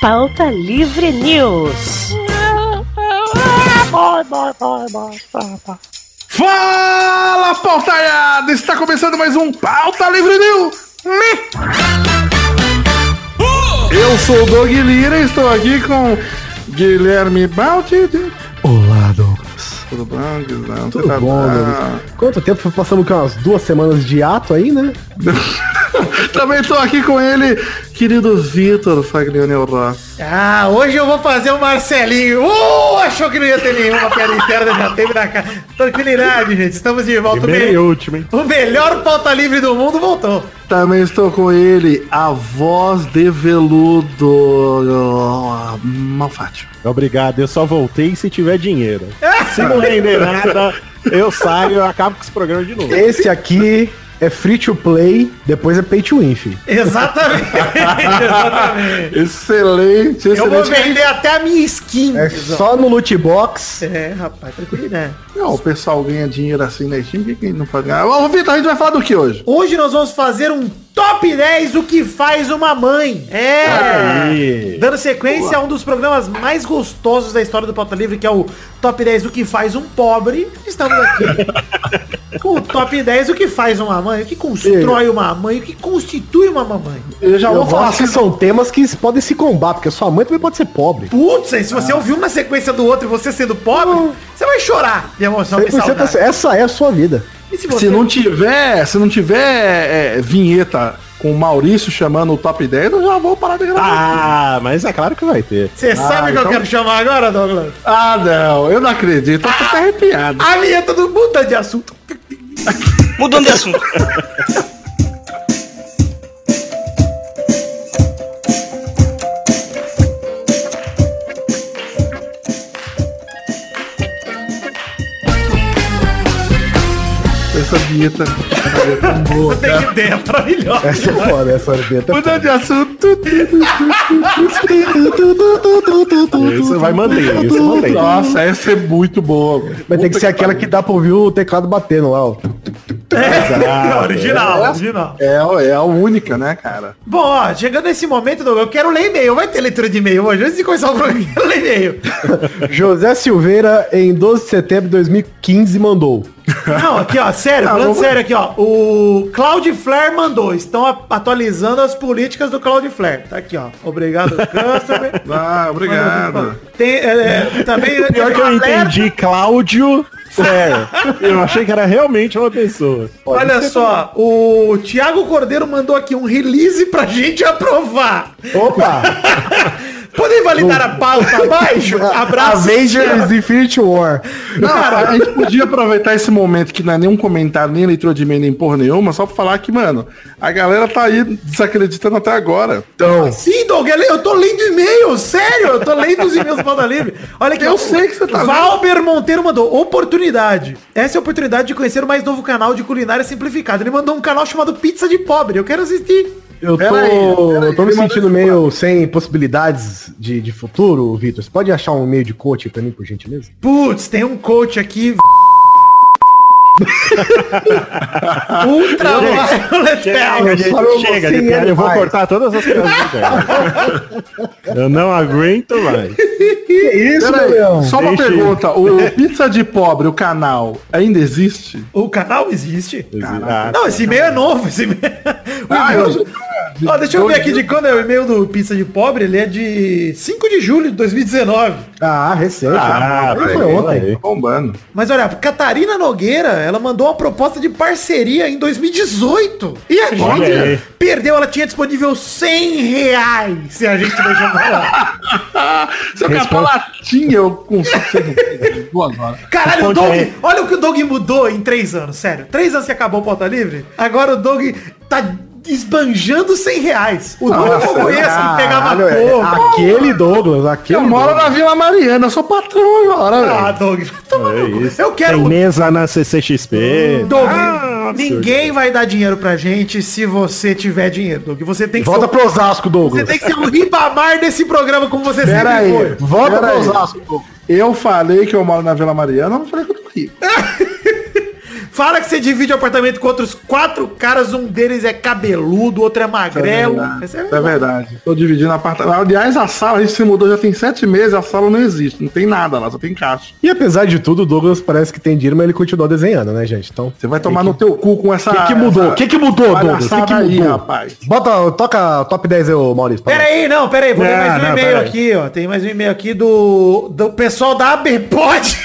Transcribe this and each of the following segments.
Pauta Livre News. Fala, pautaiada! Está começando mais um Pauta Livre News! Eu sou o Doug Lira e estou aqui com Guilherme Balti. Olá, Douglas. Tudo bom, Guilherme? Tudo bom, Douglas? Quanto tempo? Passamos que umas duas semanas de ato aí, né? Também estou aqui com ele, querido Vitor Faglione Ross. Ah, hoje eu vou fazer o Marcelinho. Uh, achou que não ia ter nenhuma piada interna, já teve na cara. Tranquilidade, gente. Estamos de volta. Primeira Me- última, hein? O melhor pauta livre do mundo voltou. Também estou com ele, a voz de veludo Malfátio. Obrigado, eu só voltei se tiver dinheiro. Se não render nada, eu saio e acabo com esse programa de novo. Esse aqui é free to play, depois é pay to win, filho. Exatamente. Exatamente. Excelente, Eu vou excelente. vender até a minha skin. É só no loot box. É, rapaz, tranquilidade. Não, o pessoal ganha dinheiro assim na Steam, por que que não pode ganhar? Ô, Vitor, a gente vai falar do que hoje? Hoje nós vamos fazer um top 10 o que faz uma mãe. É. Dando sequência a um dos programas mais gostosos da história do Pauta Livre, que é o Top 10 o que faz um pobre. Estamos aqui com o Top 10 o que faz uma mãe, o que constrói uma mãe, o que constitui uma mamãe. Eu já Eu vou falar gosto que assim, são temas que podem se combater, porque sua mãe também pode ser pobre. Putz, se você ouviu um na sequência do outro e você sendo pobre, você vai chorar de emoção, de 100% saudade. essa é a sua vida. E se você... se não tiver, se não tiver é, vinheta com o Maurício chamando o top 10, eu já vou parar de gravar. Ah, mas é claro que vai ter. Você sabe o que eu então- quero chamar agora, Douglas? Ah, não, eu não acredito, eu tô até arrepiado. A vinheta do muda de assunto. Mudando de assunto. Essa vinheta é tão boa. Tem ideia maravilhosa. Essa é foda, essa vinheta. é Mudando de assunto. Isso vai manter, isso mantém. Nossa, essa é muito boa. Mas tem que ser aquela que dá pra ouvir o teclado batendo lá, ó. É, original, original. É, é a única, né, cara? Bom, ó, chegando nesse momento, eu quero ler e-mail. Vai ter leitura de e-mail hoje. Antes de começar o programa, eu quero ler e-mail. José Silveira, em 12 de setembro de 2015, mandou. Não, aqui, ó, sério, falando sério aqui, ó. O Cloudflare mandou. Estão atualizando as políticas do Cloudflare. Tá aqui, ó. Obrigado, customer. Ah, obrigado. Tem, é, é, também... Pior que eu entendi, Cláudio Fair. Eu achei que era realmente uma pessoa. Olha só, o Thiago Cordeiro mandou aqui um release pra gente aprovar. Opa! Podem validar a pauta abaixo? Abraço. Avengers Infinity War. Não, a gente podia aproveitar esse momento que não é nenhum comentário, nem leitura de e-mail, nem porra nenhuma, só pra falar que, mano, a galera tá aí desacreditando até agora. Então, Sim, Doug, eu tô lendo e-mail, sério, eu tô lendo os e-mails do Pauta Livre. Olha aqui, Eu ó, sei que você tá lendo. Valber Monteiro mandou, oportunidade. Essa é a oportunidade de conhecer o mais novo canal de culinária simplificada. Ele mandou um canal chamado Pizza de Pobre, eu quero assistir. Eu tô, Pera aí, pera aí, eu tô me sentindo meio sem possibilidades de, de futuro, Vitor. Você pode achar um meio de coach pra mim, por gentileza? Putz, tem um coach aqui. Ultra Violet Power. gente, eu chega, de eu vou cortar todas as coisas. eu não aguento mais. Que isso, Leão? só uma Deixa eu- pergunta, o Pizza de Pobre, o canal, ainda existe? O canal existe? Ah, Não, esse e-mail é novo. Esse e-mail... O Ah, e-mail- eu- Ó, deixa eu ver aqui de quando é o e-mail do Pizza de Pobre. Ele é de 5 de julho de 2019. Ah, recente. Ah, Aí foi ontem. Tá bombando. Mas olha, Catarina Nogueira, ela mandou uma proposta de parceria em 2018. E a gente perdeu, ela tinha disponível 100 reais se a gente deixar falar. Se eu capar latinha, eu consigo ser no- duas horas. Caralho, o Responde Doug, olha o que o Doug mudou em três anos, sério. Três anos que acabou o pauta livre, agora o Doug tá esbanjando 100 reais. O Doug Nossa, eu conheço, ele pegava é- coco. aquele Douglas, aquele Eu moro Douglas. na Vila Mariana, eu sou patrão agora, Ah, velho. Doug, toma É isso. Eu quero... Tem mesa na CCXP. Doug, Ah, absurdo. ninguém vai dar dinheiro pra gente se você tiver dinheiro, Doug. Você tem que Volta ser... pro Osasco, Você Douglas. tem que ser o ribamar desse programa como você Pera sempre aí, foi. Volta pera pro aí. Osasco, Douglas. Eu falei que eu moro na Vila Mariana, eu não falei que eu tô rico. Fala que você divide o apartamento com outros quatro caras, um deles é cabeludo, o outro é magrelo. Isso é verdade. É verdade. Tô dividindo apartamento. Aliás, a sala, a gente se mudou já tem sete meses, a sala não existe. Não tem nada lá, só tem caixa. E apesar de tudo, o Douglas parece que tem dinheiro, mas ele continua desenhando, né, gente? Então. Você vai tomar que... no teu cu com essa. O que, que mudou? O que, que mudou, Douglas? O que, que mudou? Aí, rapaz? Bota, toca top 10 aí, Maurício. Pera aí, não, pera aí. Vou ler mais um e-mail aqui, ó. Tem mais um e-mail aqui do, do pessoal da ABPOD.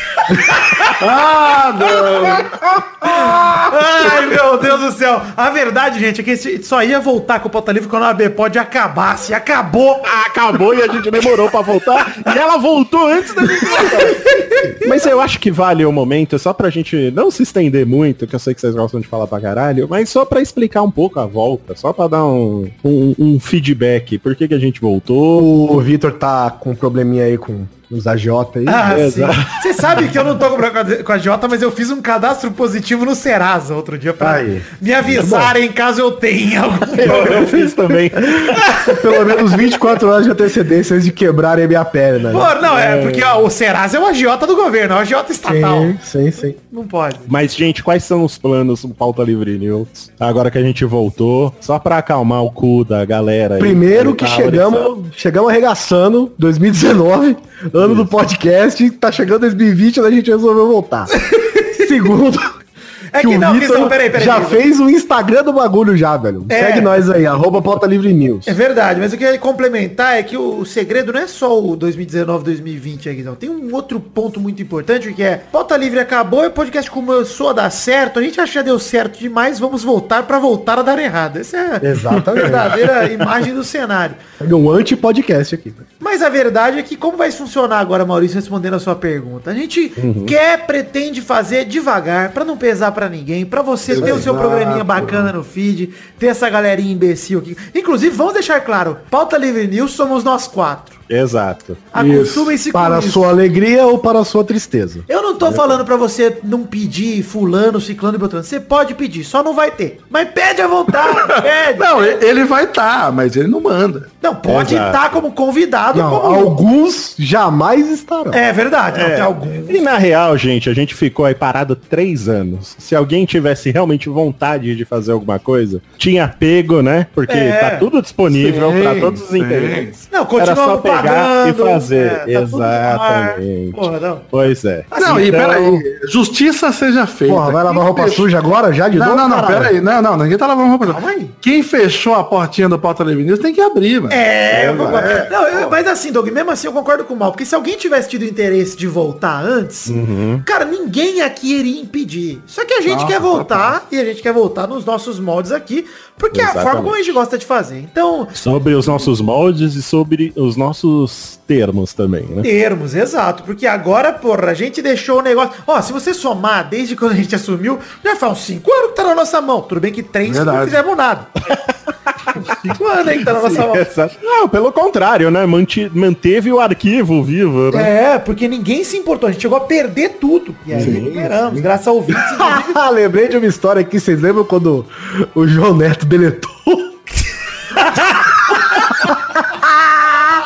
ah, não. Ai, meu Deus do céu. A verdade, gente, é que só ia voltar com o Pauta Livre quando a ABPOD acabasse. Acabou. Acabou e a gente demorou pra voltar. e ela voltou antes da gente voltar. Mas eu acho que vale o momento, só pra gente não se estender muito, que eu sei que vocês gostam de falar pra caralho, mas só pra explicar um pouco a volta, só pra dar um, um, um feedback. Por que, que a gente voltou? O Vitor tá com um probleminha aí com os AJ aí. Ah, Você sabe que eu não tô com a Jota, mas eu fiz um cadastro positivo no Serasa outro dia pra aí. me avisarem caso eu tenha algum eu, eu fiz também. Pelo menos 24 horas de antecedência antes de quebrarem a minha perna. Né? Pô, não, é, é, porque ó, o Serasa é o agiota do governo, é o agiota estatal. Sim, sim, sim. Não pode. Mas, gente, quais são os planos do Pauta Livre News? Agora que a gente voltou, só pra acalmar o cu da galera. Primeiro aí, que chegamos, chegamos arregaçando 2019 ano do podcast, tá chegando 2020, a gente resolveu voltar. Segundo, é que, que não, Vitor peraí, peraí, já peraí. fez o Instagram do bagulho já, velho. É. Segue nós aí, arroba Pauta Livre News. É verdade, mas o que eu ia complementar é que o, o segredo não é só o 2019, 2020 aqui, não. Tem um outro ponto muito importante que é, Pauta Livre acabou e o podcast começou a dar certo, a gente acha que já deu certo demais, vamos voltar para voltar a dar errado. Essa é Exatamente. a verdadeira imagem do cenário. É um anti-podcast aqui. Mas a verdade é que como vai funcionar agora, Maurício, respondendo a sua pergunta? A gente uhum. quer, pretende fazer devagar, para não pesar pra para ninguém, para você Exato. ter o seu programinha bacana no feed, ter essa galerinha imbecil aqui. Inclusive, vamos deixar claro, Pauta Livre News somos nós quatro. Exato. Acostumem-se Para a sua alegria ou para a sua tristeza. Eu não tô é. falando para você não pedir fulano, ciclano e beltrano. Você pode pedir, só não vai ter. Mas pede à vontade, pede. Não, ele vai estar, tá, mas ele não manda. Não, pode estar tá como convidado. Não, como... Alguns jamais estarão. É verdade, é. alguns. E na real, gente, a gente ficou aí parado três anos. Se alguém tivesse realmente vontade de fazer alguma coisa, tinha pego, né? Porque é. tá tudo disponível para todos os interesses. Não, continua Era só e fazer. É, tá Exatamente. Porra, não. Pois é. Não, e então... peraí. Justiça seja feita. Porra, vai lavar roupa suja agora já de não, novo? Não, não, não, peraí. Não, não, ninguém tá lavando roupa suja. Quem fechou a portinha do Pauta Livre News tem que abrir, mano. É, eu concordo. É. Não, eu, mas assim, Doug, mesmo assim eu concordo com o Mal. Porque se alguém tivesse tido interesse de voltar antes, uhum. cara, ninguém aqui iria impedir. Só que a gente Nossa, quer voltar tá, e a gente quer voltar nos nossos moldes aqui, porque Exatamente. é a forma como a gente gosta de fazer. Então. Sobre os nossos moldes e sobre os nossos termos também, né? Termos, exato. Porque agora, porra, a gente deixou o negócio. Ó, se você somar desde quando a gente assumiu, já faz uns 5 anos que tá na nossa mão. Tudo bem que três não fizemos nada. Cinco anos, hein, que tá na nossa mão. Exato. Não, pelo contrário, né? Manti manteve o arquivo vivo, né? É, porque ninguém se importou. A gente chegou a perder tudo. E aí recuperamos, graças ao vídeo. Lembrei de uma história aqui, vocês lembram quando o João Neto deletou?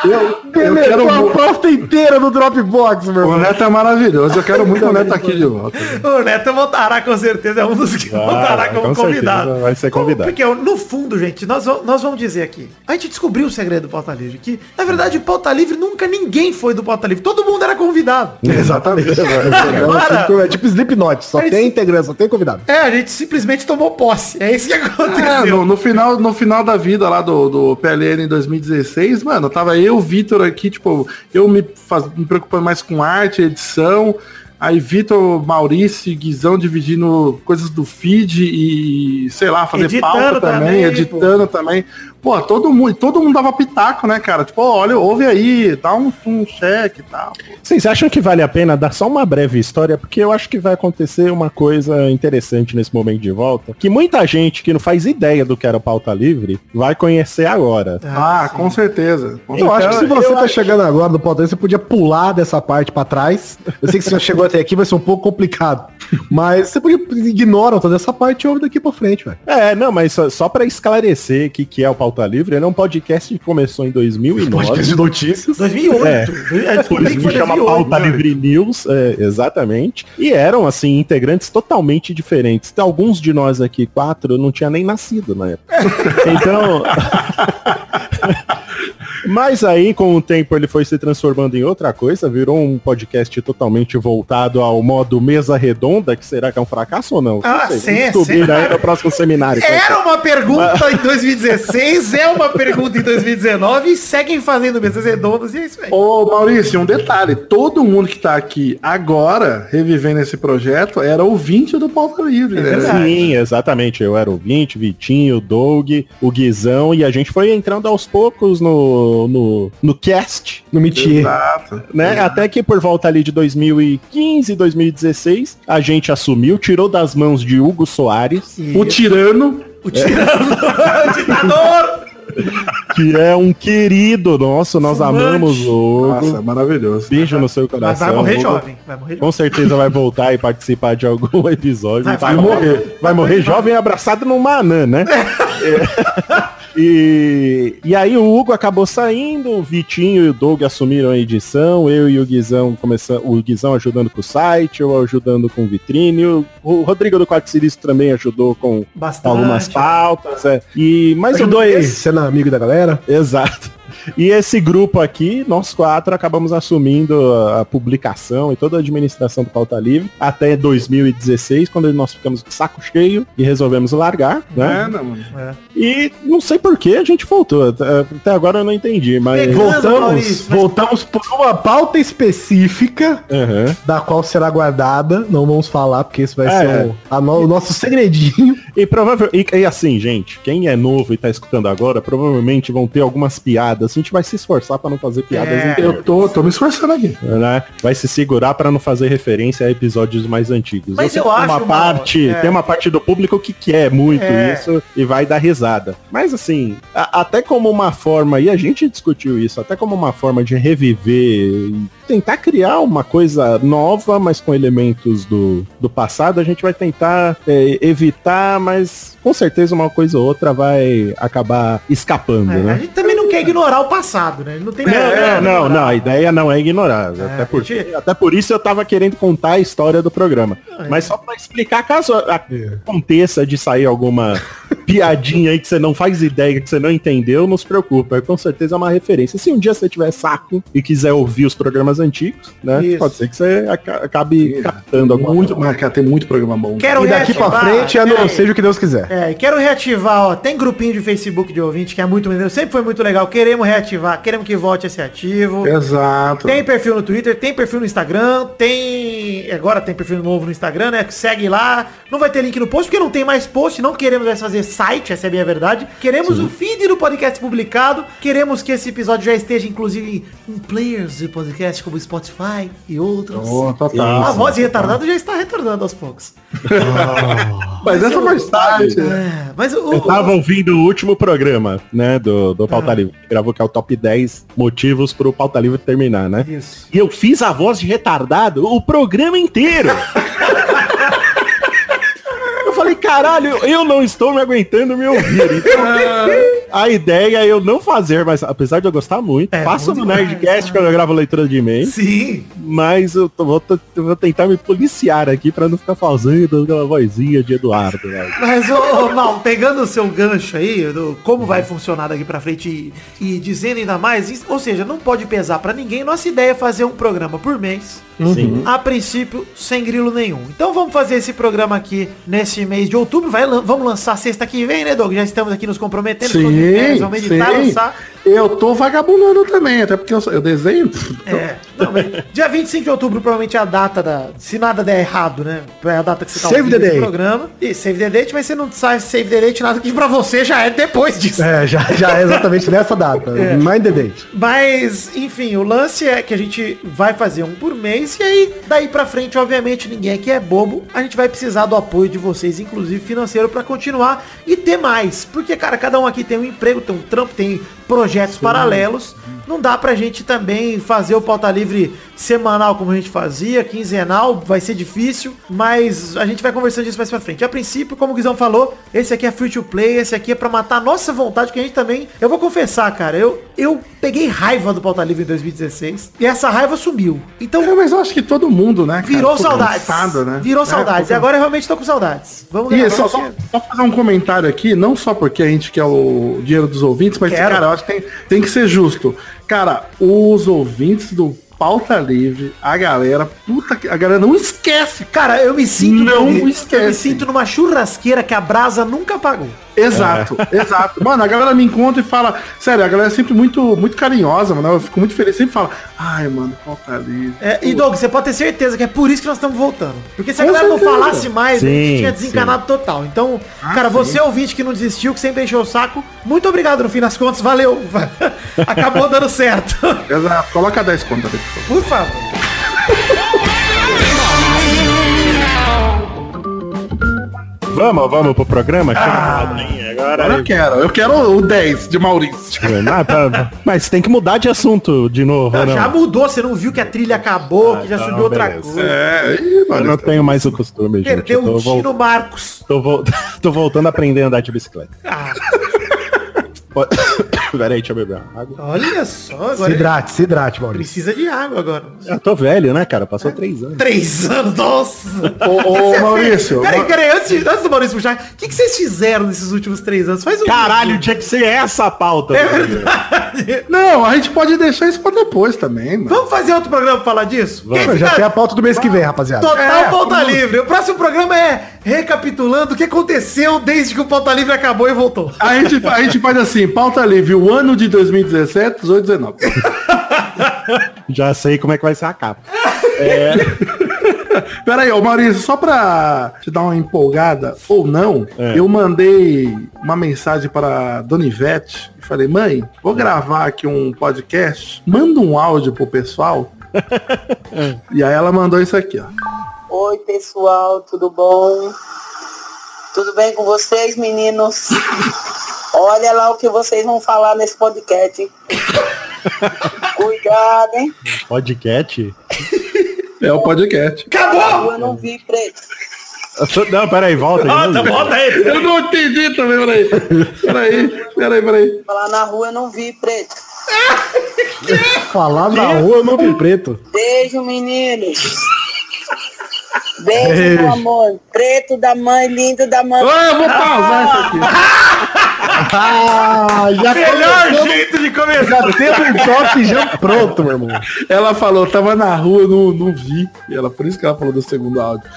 Eu, eu quero a pasta inteira do Dropbox, meu irmão. O Neto é maravilhoso. Eu quero muito o Neto aqui de volta. O Neto voltará com certeza. É um dos que ah, voltará como com convidado. Vai ser convidado. Porque no fundo, gente, nós, nós vamos dizer aqui. A gente descobriu o segredo do Pauta Livre. Que, na verdade, o Pauta Livre nunca ninguém foi do Pauta Livre. Todo mundo era convidado. Exatamente. Agora, é tipo Slipknot. Só tem integração, só tem convidado. É, a gente simplesmente tomou posse. É isso que aconteceu. É, no, no, final, no final da vida lá do, do PLN em 2016, mano, tava eu, Vitor aqui, tipo, eu me, faz, me preocupando mais com arte, edição, aí Vitor, Maurício e Guizão dividindo coisas do feed e, sei lá, fazer editando pauta também, também editando pô. também. Pô, todo mundo, todo mundo dava pitaco, né, cara? Tipo, olha, ouve aí, dá um, um cheque e tal. Vocês acham que vale a pena dar só uma breve história? Porque eu acho que vai acontecer uma coisa interessante nesse momento de volta, que muita gente que não faz ideia do que era pauta livre vai conhecer agora. Ah, ah com certeza. Com eu acho que se você tá chegando agora no pauta livre, você podia pular dessa parte para trás. Eu sei que você já chegou até aqui vai ser um pouco complicado. Mas você ignoram toda essa parte e ouve daqui pra frente, velho. É, não, mas só, só pra esclarecer o que, que é o Pauta Livre, ele é um podcast que começou em 2009. Podcast de notícias. 2008. É. É, por isso que chama 2008, Pauta né? Livre News, é, exatamente. E eram, assim, integrantes totalmente diferentes. Então, alguns de nós aqui, quatro, não tinha nem nascido na época. Então... Mas aí, com o tempo, ele foi se transformando em outra coisa, virou um podcast totalmente voltado ao modo mesa redonda, que será que é um fracasso ou não? Ah, não sim, descobrir sim. aí no próximo seminário. Era uma pergunta em 2016, é uma pergunta em 2019 e seguem fazendo mesas redondas e é isso aí. Ô, Maurício, um detalhe, todo mundo que tá aqui agora, revivendo esse projeto, era ouvinte do Pauta Livre, né? Sim, exatamente, eu era ouvinte, Vitinho, Doug, o Guizão, e a gente foi entrando aos poucos no no, no, cast, no Métier. Exato. Né? Exato. Até que por volta ali de 2015, 2016, a gente assumiu, tirou das mãos de Hugo Soares, o tirano. O tirano, o ditador! que é um querido nosso, nós Fumante. amamos o Hugo. Nossa, maravilhoso. Beijo no seu coração. Mas vai morrer jovem. Vai morrer Com certeza vai voltar e participar de algum episódio. Vai, vai, vai morrer. Vai morrer jovem abraçado numa anã, né? é. E, e aí o Hugo acabou saindo, o Vitinho e o Doug assumiram a edição, eu e o Guizão começando, o Guizão ajudando com o site, eu ajudando com o vitrine, o, o Rodrigo do Quarto Sinistro também ajudou com Bastante. algumas pautas. É. E, mas ajudou aí, sendo amigo da galera. Exato. E esse grupo aqui, nós quatro, acabamos assumindo a, publicação e toda a administração do Pauta Livre até 2016, quando nós ficamos de saco cheio e resolvemos largar, né? É, não, é. E não sei por que a gente voltou. Até agora eu não entendi, mas... voltamos, voltamos por uma pauta específica, uhum. da qual será guardada. Não vamos falar, porque isso vai é, ser o, a no, o nosso segredinho. E provavelmente, e, e assim, gente, quem é novo e tá escutando agora, provavelmente vão ter algumas piadas a gente vai se esforçar para não fazer piadas é, Eu tô, tô me esforçando aqui. Né? Vai se segurar para não fazer referência a episódios mais antigos. Mas eu, eu acho uma parte, é. tem uma parte do público que quer muito é. isso e vai dar risada. Mas assim, a, até como uma forma, e a gente discutiu isso, até como uma forma de reviver tentar criar uma coisa nova, mas com elementos do, do passado, a gente vai tentar é, evitar, mas com certeza uma coisa ou outra vai acabar escapando, é, né? A gente também não quer ignorar o passado, né? Não tem não, não, não, não, a ideia não é ignorar. É, até, por, gente... até por isso eu tava querendo contar a história do programa. É. Mas só para explicar, caso aconteça de sair alguma piadinha aí que você não faz ideia, que você não entendeu, não se preocupa. Com certeza é uma referência. Se um dia você tiver saco e quiser ouvir os programas antigos, né? Isso. Pode ser que você acabe captando alguma muito, coisa. Mas, tem muito programa bom. Quero e daqui pra frente, é, não, seja o que Deus quiser. É, quero reativar, ó. Tem grupinho de Facebook de ouvinte que é muito maneiro. Sempre foi muito legal. Queremos reativar, queremos que volte a ser ativo. Exato. Tem perfil no Twitter, tem perfil no Instagram, tem. Agora tem perfil novo no Instagram, né? Segue lá. Não vai ter link no post, porque não tem mais post. Não queremos mais fazer site, essa é a minha verdade. Queremos Sim. o feed do podcast publicado. Queremos que esse episódio já esteja, inclusive, em players de podcast como Spotify e outros. Oh, total. A voz de retardado já está retornando aos poucos. Oh. mas essa faz parte. É, mas o, eu tava ouvindo o último programa, né, do, do Pauta ah. Livre. Gravou que é o top 10 motivos pro Pauta Livre terminar, né? Isso. E eu fiz a voz de retardado o programa inteiro. falei, caralho, eu não estou me aguentando me ouvir. Então, a ideia é eu não fazer, mas apesar de eu gostar muito, é, faço no Nerdcast quando eu gravo leitura de e-mail. Sim. Mas eu, tô, vou, eu vou, tentar me policiar aqui pra não ficar fazendo aquela vozinha de Eduardo. Né? Mas, ô, ô Mal, pegando o seu gancho aí, do como vai funcionar daqui pra frente e, e dizendo ainda mais, ou seja, não pode pesar pra ninguém. Nossa ideia é fazer um programa por mês. Sim. A princípio, sem grilo nenhum. Então vamos fazer esse programa aqui nesse mês de outubro. Vai, vamos lançar sexta que vem, né, Doug? Já estamos aqui nos comprometendo. Sim, vamos editar, sim. lançar. Eu tô vagabundando também, até porque eu, eu desenho. É. Não, dia 25 de outubro provavelmente é a data da. Se nada der errado, né? É a data que você tá save the date. programa. E save the date, mas você não sabe save the date nada que pra você já é depois disso. É, já, já é exatamente nessa data. É. Mind the date. Mas, enfim, o lance é que a gente vai fazer um por mês e aí, daí pra frente, obviamente, ninguém aqui é bobo. A gente vai precisar do apoio de vocês, inclusive financeiro, para continuar e ter mais. Porque, cara, cada um aqui tem um emprego, tem um trampo, tem projetos Sim. paralelos. Não dá pra gente também fazer o pauta livre semanal como a gente fazia, quinzenal, vai ser difícil, mas a gente vai conversando disso mais pra frente. A princípio, como o Guizão falou, esse aqui é free to play, esse aqui é pra matar a nossa vontade, que a gente também... Eu vou confessar, cara, eu, eu peguei raiva do Pauta Livre em 2016 e essa raiva sumiu. Então, É, mas eu acho que todo mundo, né? cara, virou saudades. cansado, né? Virou É, saudades. E agora eu realmente tô com saudades. Vamos E só, só fazer um comentário aqui, não só porque a gente quer o dinheiro dos ouvintes, mas, Quero. cara, eu acho que tem, tem que ser justo. Cara, os ouvintes do Pauta Livre, a galera, puta que. A galera não esquece. Cara, eu me sinto. Não eu me esquece. sinto numa churrasqueira que a brasa nunca apagou. Exato, exato. Mano, a galera me encontra e fala. Sério, a galera é sempre muito, muito carinhosa, mano. Eu fico muito feliz. Sempre fala, ai, mano, Pauta Livre. É, e Doug, você pode ter certeza que é por isso que nós estamos voltando. Porque se a Com galera não falasse mais, a Sim, gente tinha desencanado total. Então, cara, sim. você ouvinte que não desistiu, que sempre encheu o saco, muito obrigado no fim das contas, valeu. Acabou dando certo. Exato. Coloca 10 contas ali, por favor. Vamos, vamos pro programa? Chega ladainha agora. Agora eu quero. Eu quero o 10 de Maurício. Ah, tá. Mas tem que mudar de assunto de novo, não? Já mudou, você não viu que a trilha acabou, Ah, que já então, subiu outra beleza. coisa. É, ih, Eu não tenho mais o costume, gente. Perdeu Eu tô, o vol- Tino Marcos. tô, vol- tô voltando a aprender a andar de bicicleta. Ah, Pode- Peraí, deixa eu beber água. olha só, Se agora ele hidrate, se hidrate, Maurício. precisa de água agora. Eu tô velho, né, cara? Passou três anos. Três anos, nossa! Ô, ô, Maurício. Peraí, peraí, antes, antes do Maurício puxar, o que, que vocês fizeram nesses últimos três anos? Faz um Caralho, tinha que ser essa a pauta. É velho. verdade. Não, a gente pode deixar isso pra depois também, mano. Vamos fazer outro programa pra falar disso? Vamos. Quem Já tem a pauta do mês que vem, rapaziada. Total É, Pauta vamos- Livre. O próximo programa é recapitulando o que aconteceu desde que o Pauta Livre acabou e voltou. A gente, a gente faz assim, pauta livre, o ano de 2017, 18, 19. Já sei como é que vai ser a capa. Pera aí, ô Maurício, só pra te dar uma empolgada, ou não, É. eu mandei uma mensagem para Dona Ivete e falei, mãe, vou gravar aqui um podcast, manda um áudio pro pessoal. e aí ela mandou isso aqui, ó. Oi, pessoal, tudo bom? Tudo bem com vocês, meninos? Olha lá o que vocês vão falar nesse podcast. hein? Cuidado, hein? Podcast? É o podcast. Acabou! Eu não vi preto. Não, peraí, volta. de Bota, novo. bota aí. Eu não entendi também, peraí. Peraí, peraí, peraí. Falar na rua eu não vi preto. Falar na rua eu não vi preto. Beijo, meninos. Beijo, Beijo. meu amor. Preto da mãe, lindo da mãe. Ah, eu vou pausar isso aqui. Ah, já Melhor começamos- jeito de começar. Já teve um toque já pronto, meu irmão. Ela falou, tava na rua, não, não vi. E ela, por isso que ela falou do segundo áudio.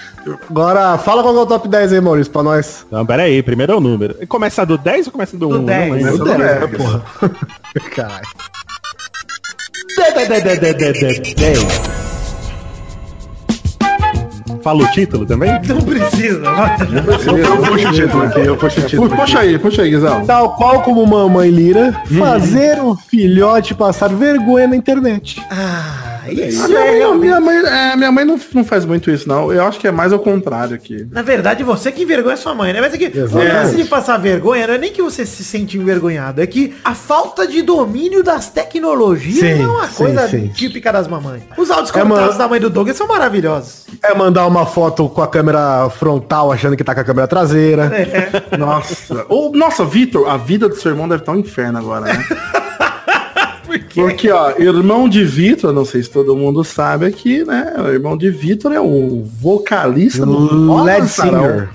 Agora, fala qual é o top 10 aí, Maurício, pra nós. Não, peraí, primeiro é o número. Começa do 10 ou começa do 1? 10. Não. Começa do É, 10. porra. Caralho. 10. Fala o título também? Não precisa. Eu puxo o título aqui, eu puxo o título. Pu- Puxa aí, puxa aí, Guizão. Tal qual como mamãe Lira, fazer o filhote passar vergonha na internet. Ah, isso minha, é realmente... minha mãe, é, minha mãe não, não faz muito isso, não. Eu acho que é mais ao contrário aqui. Na verdade, você que envergonha sua mãe, né? Mas é que Exatamente. de passar vergonha não é nem que você se sente envergonhado, é que a falta de domínio das tecnologias Sim, é uma sim, coisa sim. típica das mamães. Os áudios É, da mãe do Douglas são maravilhosos. É mandar uma foto com a câmera frontal achando que tá com a câmera traseira. Nossa. Ô, nossa, Vitor, a vida do seu irmão deve estar um inferno agora, né? Porque, ó, irmão de Vitor, não sei se todo mundo sabe aqui, né? O irmão de Vitor é o vocalista do Led. Singer.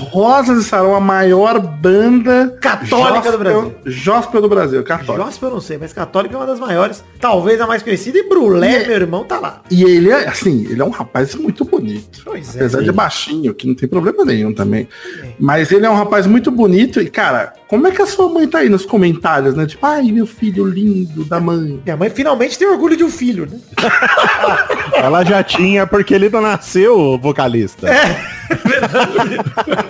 Rosas de Sarão, a maior banda Católica do Brasil. Gospel do Brasil, católica. Gospel eu não sei, mas católica é uma das maiores. Talvez a mais conhecida. E Brulé, E- meu irmão, tá lá. E ele é, assim, ele é um rapaz muito bonito. Pois é. Apesar de baixinho, que não tem problema nenhum também. Mas ele é um rapaz muito bonito e, cara, como é que a sua mãe tá aí nos comentários, né? Tipo, ai, meu filho lindo da mãe. Minha mãe finalmente tem orgulho de um filho, né? Ela já tinha, porque ele não nasceu vocalista. É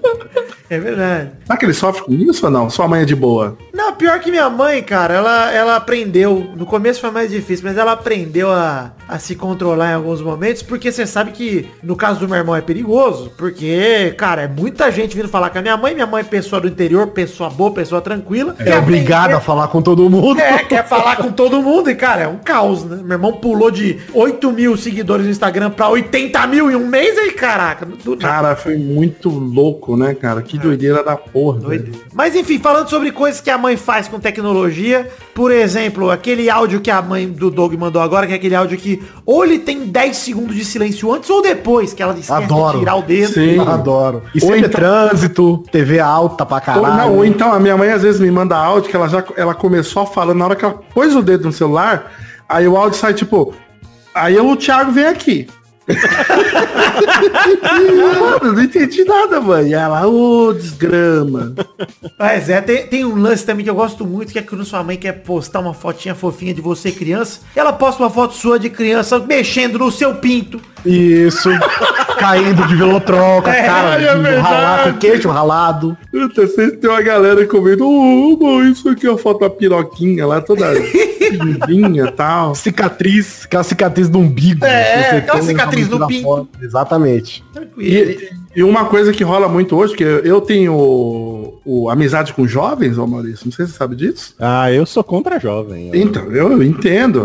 verdade. Será que ele sofre com isso ou não? Sua mãe é de boa? Não, pior que minha mãe, cara, ela, ela aprendeu. No começo foi mais difícil, mas ela aprendeu a, a se controlar em alguns momentos, porque você sabe que no caso do meu irmão é perigoso, porque, cara, é muita gente vindo falar com a minha mãe. Minha mãe é pessoa do interior, pessoa boa, pessoa tranquila. É obrigado a falar com todo mundo. É, quer falar com todo mundo e, cara, é um caos, né? Meu irmão pulou de 8 mil seguidores no Instagram pra 80 mil em um mês aí, caraca. Cara, foi muito louco, né, cara? Que doideira da porra. velho. Mas enfim, falando sobre coisas que a mãe faz com tecnologia, por exemplo, aquele áudio que a mãe do Doug mandou agora, que é aquele áudio que ou ele tem 10 segundos de silêncio antes ou depois, que ela esquece Adoro. de tirar o dedo. Sim. Adoro. E Ou sempre então- trânsito, TV alta pra Ou, caralho. não, ou então a minha mãe às vezes me manda áudio que ela já ela começou falando na hora que ela pôs o dedo no celular, aí o áudio sai tipo, aí o Thiago vem aqui. Mano, não entendi nada, mãe. E ela, ô, desgrama. Mas é, tem, tem um lance também que eu gosto muito, que é quando sua mãe quer postar uma fotinha fofinha de você criança, ela posta uma foto sua de criança mexendo no seu pinto. Isso. Caindo de velotroca, É, cara, é de verdade. ralar com queixo ralado. Puta, sempre tem uma galera comendo, ô, mãe, isso aqui é a foto da piroquinha lá, toda limpinha e tal. Cicatriz, aquela cicatriz do umbigo. É, aquela tem no. Exatamente. E, e uma coisa que rola muito hoje, que eu tenho o, o amizade com jovens, ô Maurício, não sei se você sabe disso. Ah, eu sou contra jovem. Eu- Então, eu entendo.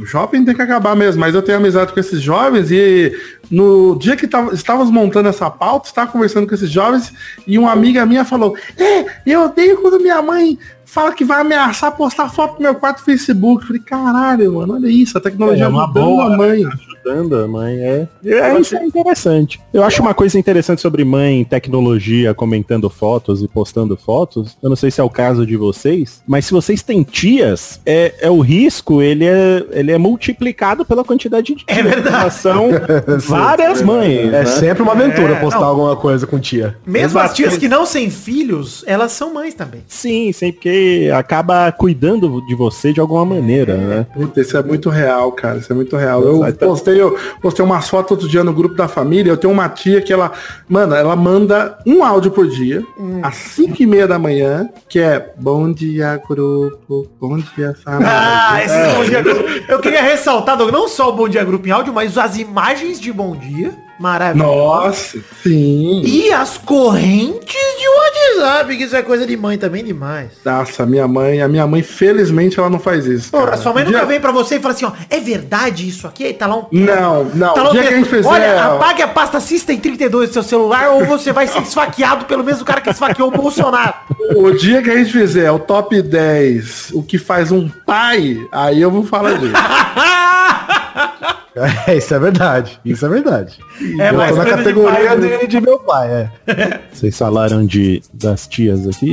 O jovem tem que acabar mesmo, mas eu tenho amizade com esses jovens e no dia que tava, estávamos montando essa pauta, estava conversando com esses jovens e uma amiga minha falou, é, eu odeio quando minha mãe fala que vai ameaçar postar foto no meu quarto Facebook. Eu falei, caralho, mano, olha isso, a tecnologia É uma ajudando boa, a mãe. ajudando a mãe, é. é isso é interessante. Eu acho uma coisa interessante sobre mãe, tecnologia, comentando fotos e postando fotos. Eu não sei se é o caso de vocês, mas se vocês têm tias, é, é o risco, ele é, ele é multiplicado pela quantidade de tias. É verdade. São várias mães. É né? sempre uma aventura É, postar não. alguma coisa com tia. Mesmo as Exato. tias que não têm filhos, elas são mães também. Sim, sim, porque acaba cuidando de você de alguma maneira, né? Puta, isso é muito real, cara. Isso é muito real. Eu postei, eu postei umas fotos outro dia no grupo da família. Eu tenho uma tia que ela, mano, ela manda um áudio por dia, Hum. às 5 e meia da manhã, que é bom dia, grupo, bom dia, família. Ah, esse bom dia grupo. Eu queria ressaltar, não só o bom dia grupo em áudio, mas as imagens de bom dia. Maravilhoso. Nossa, sim. E as correntes de WhatsApp, que isso é coisa de mãe também demais. Nossa, minha mãe, a minha mãe, felizmente, ela não faz isso. Porra, sua mãe nunca Dia- vem pra você e fala assim, ó, é verdade isso aqui? Aí tá lá um... Não, não. Tá lá o um dia que a gente fizer. Olha, apague a pasta System 32 do seu celular ou você vai ser esfaqueado pelo mesmo cara que esfaqueou o Bolsonaro. O dia que a gente fizer o top 10, o que faz um pai, aí eu vou falar disso. É, isso é verdade. Isso é verdade. É, eu mas tô na coisa de categoria pai, dele de meu pai, é. Vocês falaram de das tias aqui.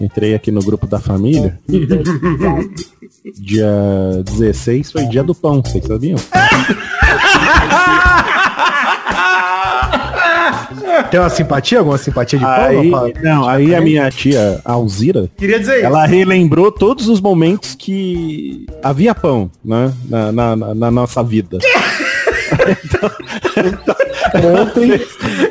Entrei aqui no grupo da família. dia 16 foi dia do pão, vocês sabiam? Tem uma simpatia? Alguma simpatia de pão? Aí, não, aí a minha tia Alzira, Queria dizer isso. ela relembrou todos os momentos que havia pão, né? Na, na- na- na nossa vida. Ontem,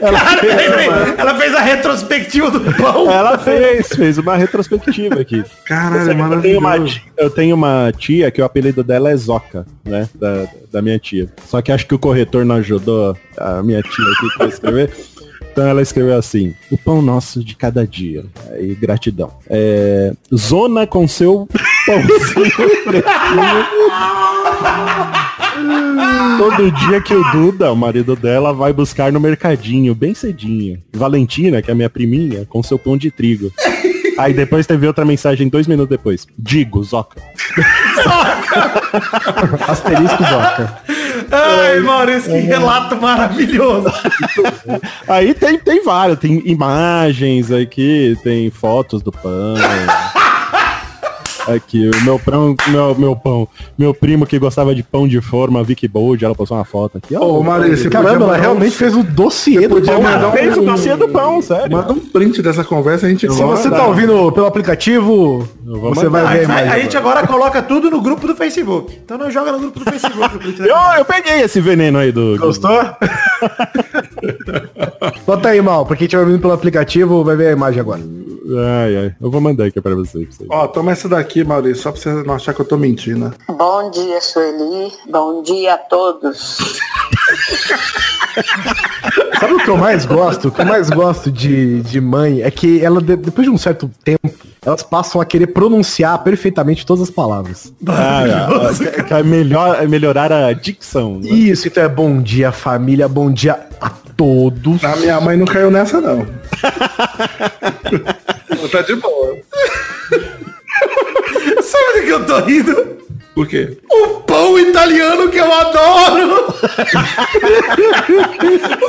Ela Cara, fez, uma, ela fez a retrospectiva do pão. ela fez, fez uma retrospectiva aqui. Caralho, Eu tenho, uma tia, eu tenho uma tia que o apelido dela é Zoca, né? Da, da minha tia. Só que acho que o corretor não ajudou a minha tia aqui pra escrever. Então ela escreveu assim, o pão nosso de cada dia. Aí, gratidão. É, zona com seu pãozinho. Todo dia que o Duda, o marido dela, vai buscar no mercadinho, bem cedinho. Valentina, que é a minha priminha, com seu pão de trigo. Aí depois teve outra mensagem dois minutos depois. Digo, Zoca. asterisco Zoca. Ai, Maurício, que relato maravilhoso. Aí tem, tem vários, tem imagens aqui, tem fotos do pão. Aqui, o meu pão, meu, meu pão, meu primo que gostava de pão de forma, Vicky Bold, ela postou uma foto aqui. Ô, Maurício, você Caramba, ela realmente fez o dossiê do pão. Ela fez o um- dossiê do pão, sério. Manda um print dessa conversa, a gente Se você tá ouvindo pelo aplicativo, você vai mandar. ver A, mais. a gente agora coloca tudo no grupo do Facebook. Então não joga no grupo do Facebook. o Eu, eu peguei esse veneno aí do. Gostou? Bota aí, mal, porque quem estiver ouvindo pelo aplicativo vai ver a imagem agora. Ai, ai. Eu vou mandar aqui pra vocês. pra vocês. Ó, toma essa daqui, Maurício, só pra você não achar que eu tô mentindo. Bom dia, Sueli. Bom dia a todos. Sabe o que eu mais gosto? O que eu mais gosto de, de mãe é que ela, de- depois de um certo tempo, elas passam a querer pronunciar perfeitamente todas as palavras. Ah, que- que é melhor, é melhor a dicção. né? Isso, então é bom dia, família, bom dia a todos. A minha mãe não caiu nessa, não. tá de boa. Sabe do que eu tô rindo? Por quê? O pão italiano que eu adoro!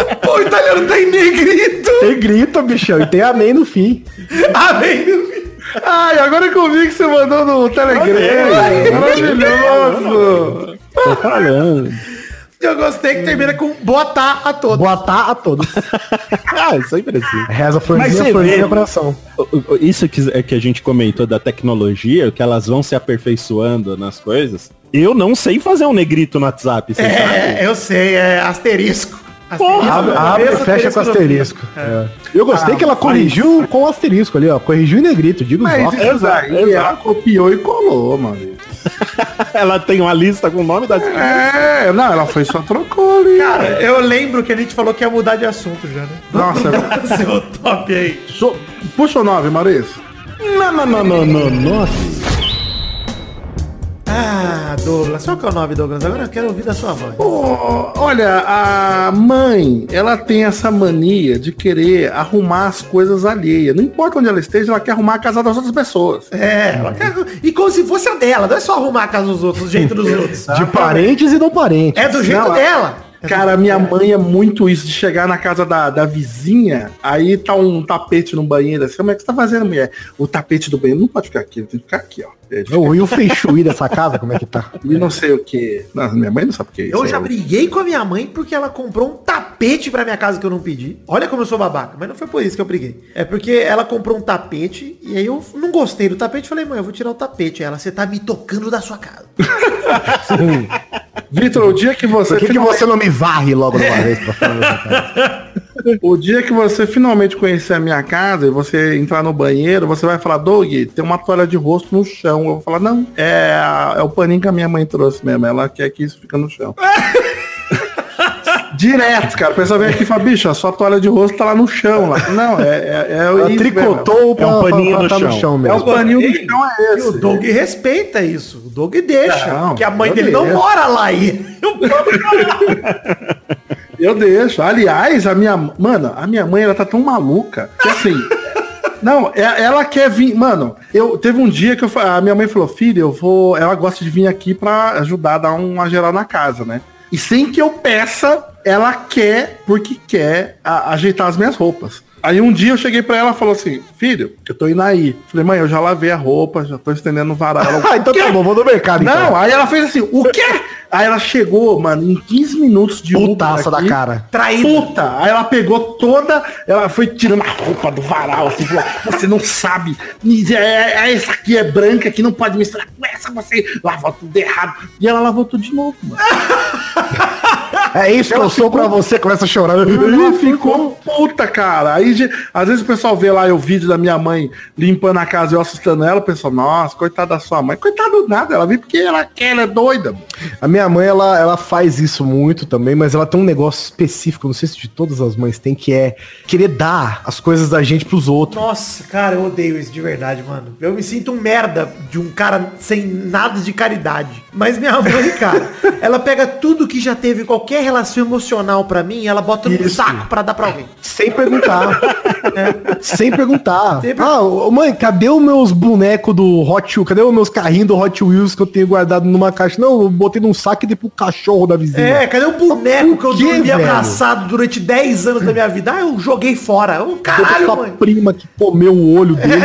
o pão italiano tem negrito! Tem grito, bichão, e tem amém no fim. Amém! Ai, agora que eu vi que você mandou no Telegram. Maravilhoso. Tô falando. Eu gostei que termina com boa tá a todos. Boa tarde a todos. Ah, sempre assim. Reza Mas florzinha, você florzinha, vê- coração. Isso que, é que a gente comentou da tecnologia, que elas vão se aperfeiçoando nas coisas. Eu não sei fazer um negrito no WhatsApp, você sabe? É, eu sei, é asterisco. Asterisco, Abre, abre e fecha com asterisco. É. Eu gostei Ah, que ela mas- corrigiu com asterisco ali, ó. Corrigiu em negrito, digo Mas só. isso ela copiou e colou, mano. Ela tem uma lista com o nome das É, não, ela foi só trocou ali. Cara, eu lembro que a gente falou que ia mudar de assunto já, né? Nossa, Seu top aí. so- puxa o 9, Maurício. Não, não, não, não, não, não. Ah, Douglas. Qual que é o nome, Douglas? Agora eu quero ouvir da sua voz. Pô, olha, a mãe, ela tem essa mania de querer arrumar as coisas alheias. Não importa onde ela esteja, ela quer arrumar a casa das outras pessoas. É, ela quer... e como se fosse a dela, não é só arrumar a casa dos outros, do jeito dos outros. De parentes e não parentes. É do jeito dela. É Cara, minha mãe é muito isso, de chegar na casa da, da vizinha, aí tá um tapete no banheiro, assim, como é que você tá fazendo, mulher? O tapete do banheiro não pode ficar aqui, tem que ficar aqui, ó. É, Ô, E o feixuí dessa casa, como é que tá? E não sei o que. Não, minha mãe não sabe o que é isso. Eu já briguei com a minha mãe porque ela comprou um tapete pra minha casa que eu não pedi. Olha como eu sou babaca, mas não foi por isso que eu briguei. É porque ela comprou um tapete e aí eu não gostei do tapete. Falei, mãe, eu vou tirar o tapete. Aí Ela, você tá me tocando da sua casa. Vitor, o dia que você. Por que, que finalmente- você não me varre logo de uma vez pra falar dessa casa? O dia que você finalmente conhecer a minha casa e você entrar no banheiro, você vai falar, Doug, tem uma toalha de rosto no chão. Eu vou falar, não, é, a- é o paninho que a minha mãe trouxe mesmo. Ela quer que isso fica no chão. Direto, cara. O pessoal vem aqui e fala, bicho, a sua toalha de rosto tá lá no chão. Lá. Não, é, é, é Ela isso tricotou É um paninho pra no tá no chão. chão mesmo. É o paninho do chão é E o esse. Doug respeita isso. O Doug deixa. Não, porque a mãe dele não deixo. mora lá aí. Eu deixo. Aliás, a minha. Mano, a minha mãe, ela tá tão maluca que assim. Não, é- ela quer vir. Mano, eu teve um dia que eu, a minha mãe falou, filho, eu vou. Ela gosta de vir aqui pra ajudar a dar uma geral na casa, né? E sem que eu peça, ela quer, porque quer a- ajeitar as minhas roupas. Aí um dia eu cheguei pra ela e falou assim, filho, eu tô indo aí. Falei, mãe, eu já lavei a roupa, já tô estendendo no varal. Ela, Ah, então tá bom, vou no mercado Não, então. aí ela fez assim, o quê? Aí ela chegou, mano, em 15 minutos de Putaça da cara. Traído. Puta! Aí ela pegou toda, ela foi tirando a roupa do varal, assim, falou, você não sabe, é, é- essa aqui é branca, que não pode misturar com essa, você lavou tudo errado. E ela lavou tudo de novo, mano. É isso que eu sou pra você, começa a chorar. Ela ficou puta, cara. Aí, às vezes o pessoal vê lá o vídeo da minha mãe limpando a casa e eu assustando ela, o pessoal, nossa, coitada da sua mãe. Coitada nada, ela vem porque ela quer, ela é doida. A minha mãe, ela, ela faz isso muito também, mas ela tem um negócio específico, não sei se de todas as mães tem, que é querer dar as coisas da gente pros outros. Nossa, cara, eu odeio isso de verdade, mano. Eu me sinto um merda de um cara sem nada de caridade. Mas minha mãe, cara, ela pega tudo que já teve qualquer relação emocional pra mim ela bota no Isso. saco pra dar pra alguém. Sem perguntar. Sem perguntar. Sem per- Ah, ô, mãe, cadê os meus bonecos do Hot Wheels? Cadê os meus carrinhos do Hot Wheels que eu tenho guardado numa caixa? Não, eu botei num saco e dei pro cachorro da vizinha. É, cadê o boneco que eu Por quê, dormi velho? abraçado durante 10 anos da minha vida? Ah, eu joguei fora. Pra caralho, sua mãe. prima que comeu o olho dele.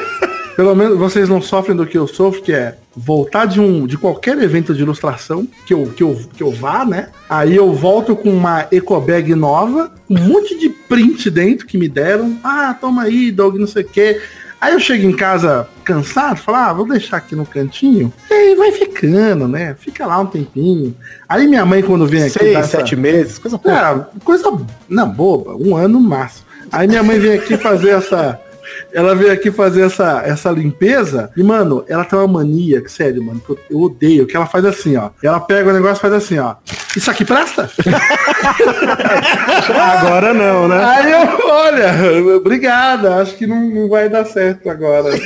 Pelo menos vocês não sofrem do que eu sofro, que é voltar de um de qualquer evento de ilustração que eu, que eu, que eu vá, né? Aí eu volto com uma eco bag nova, um monte de print dentro que me deram. Ah, toma aí, Doug, não sei o quê. Aí eu chego em casa cansado, falo, ah, vou deixar aqui no cantinho. E aí vai ficando, né? Fica lá um tempinho. Aí minha mãe, quando vem aqui. Seis, essa- sete meses, coisa pouca. é, coisa. Não, boba, um ano no máximo. Aí minha mãe vem aqui fazer essa. Ela veio aqui fazer essa, essa limpeza e, mano, ela tem uma mania, que, sério, mano, que eu, eu odeio, que ela faz assim, ó. Ela pega o negócio e faz assim, ó. Isso aqui presta? Agora não, né? Aí eu, olha, obrigada, acho que não, não vai dar certo agora.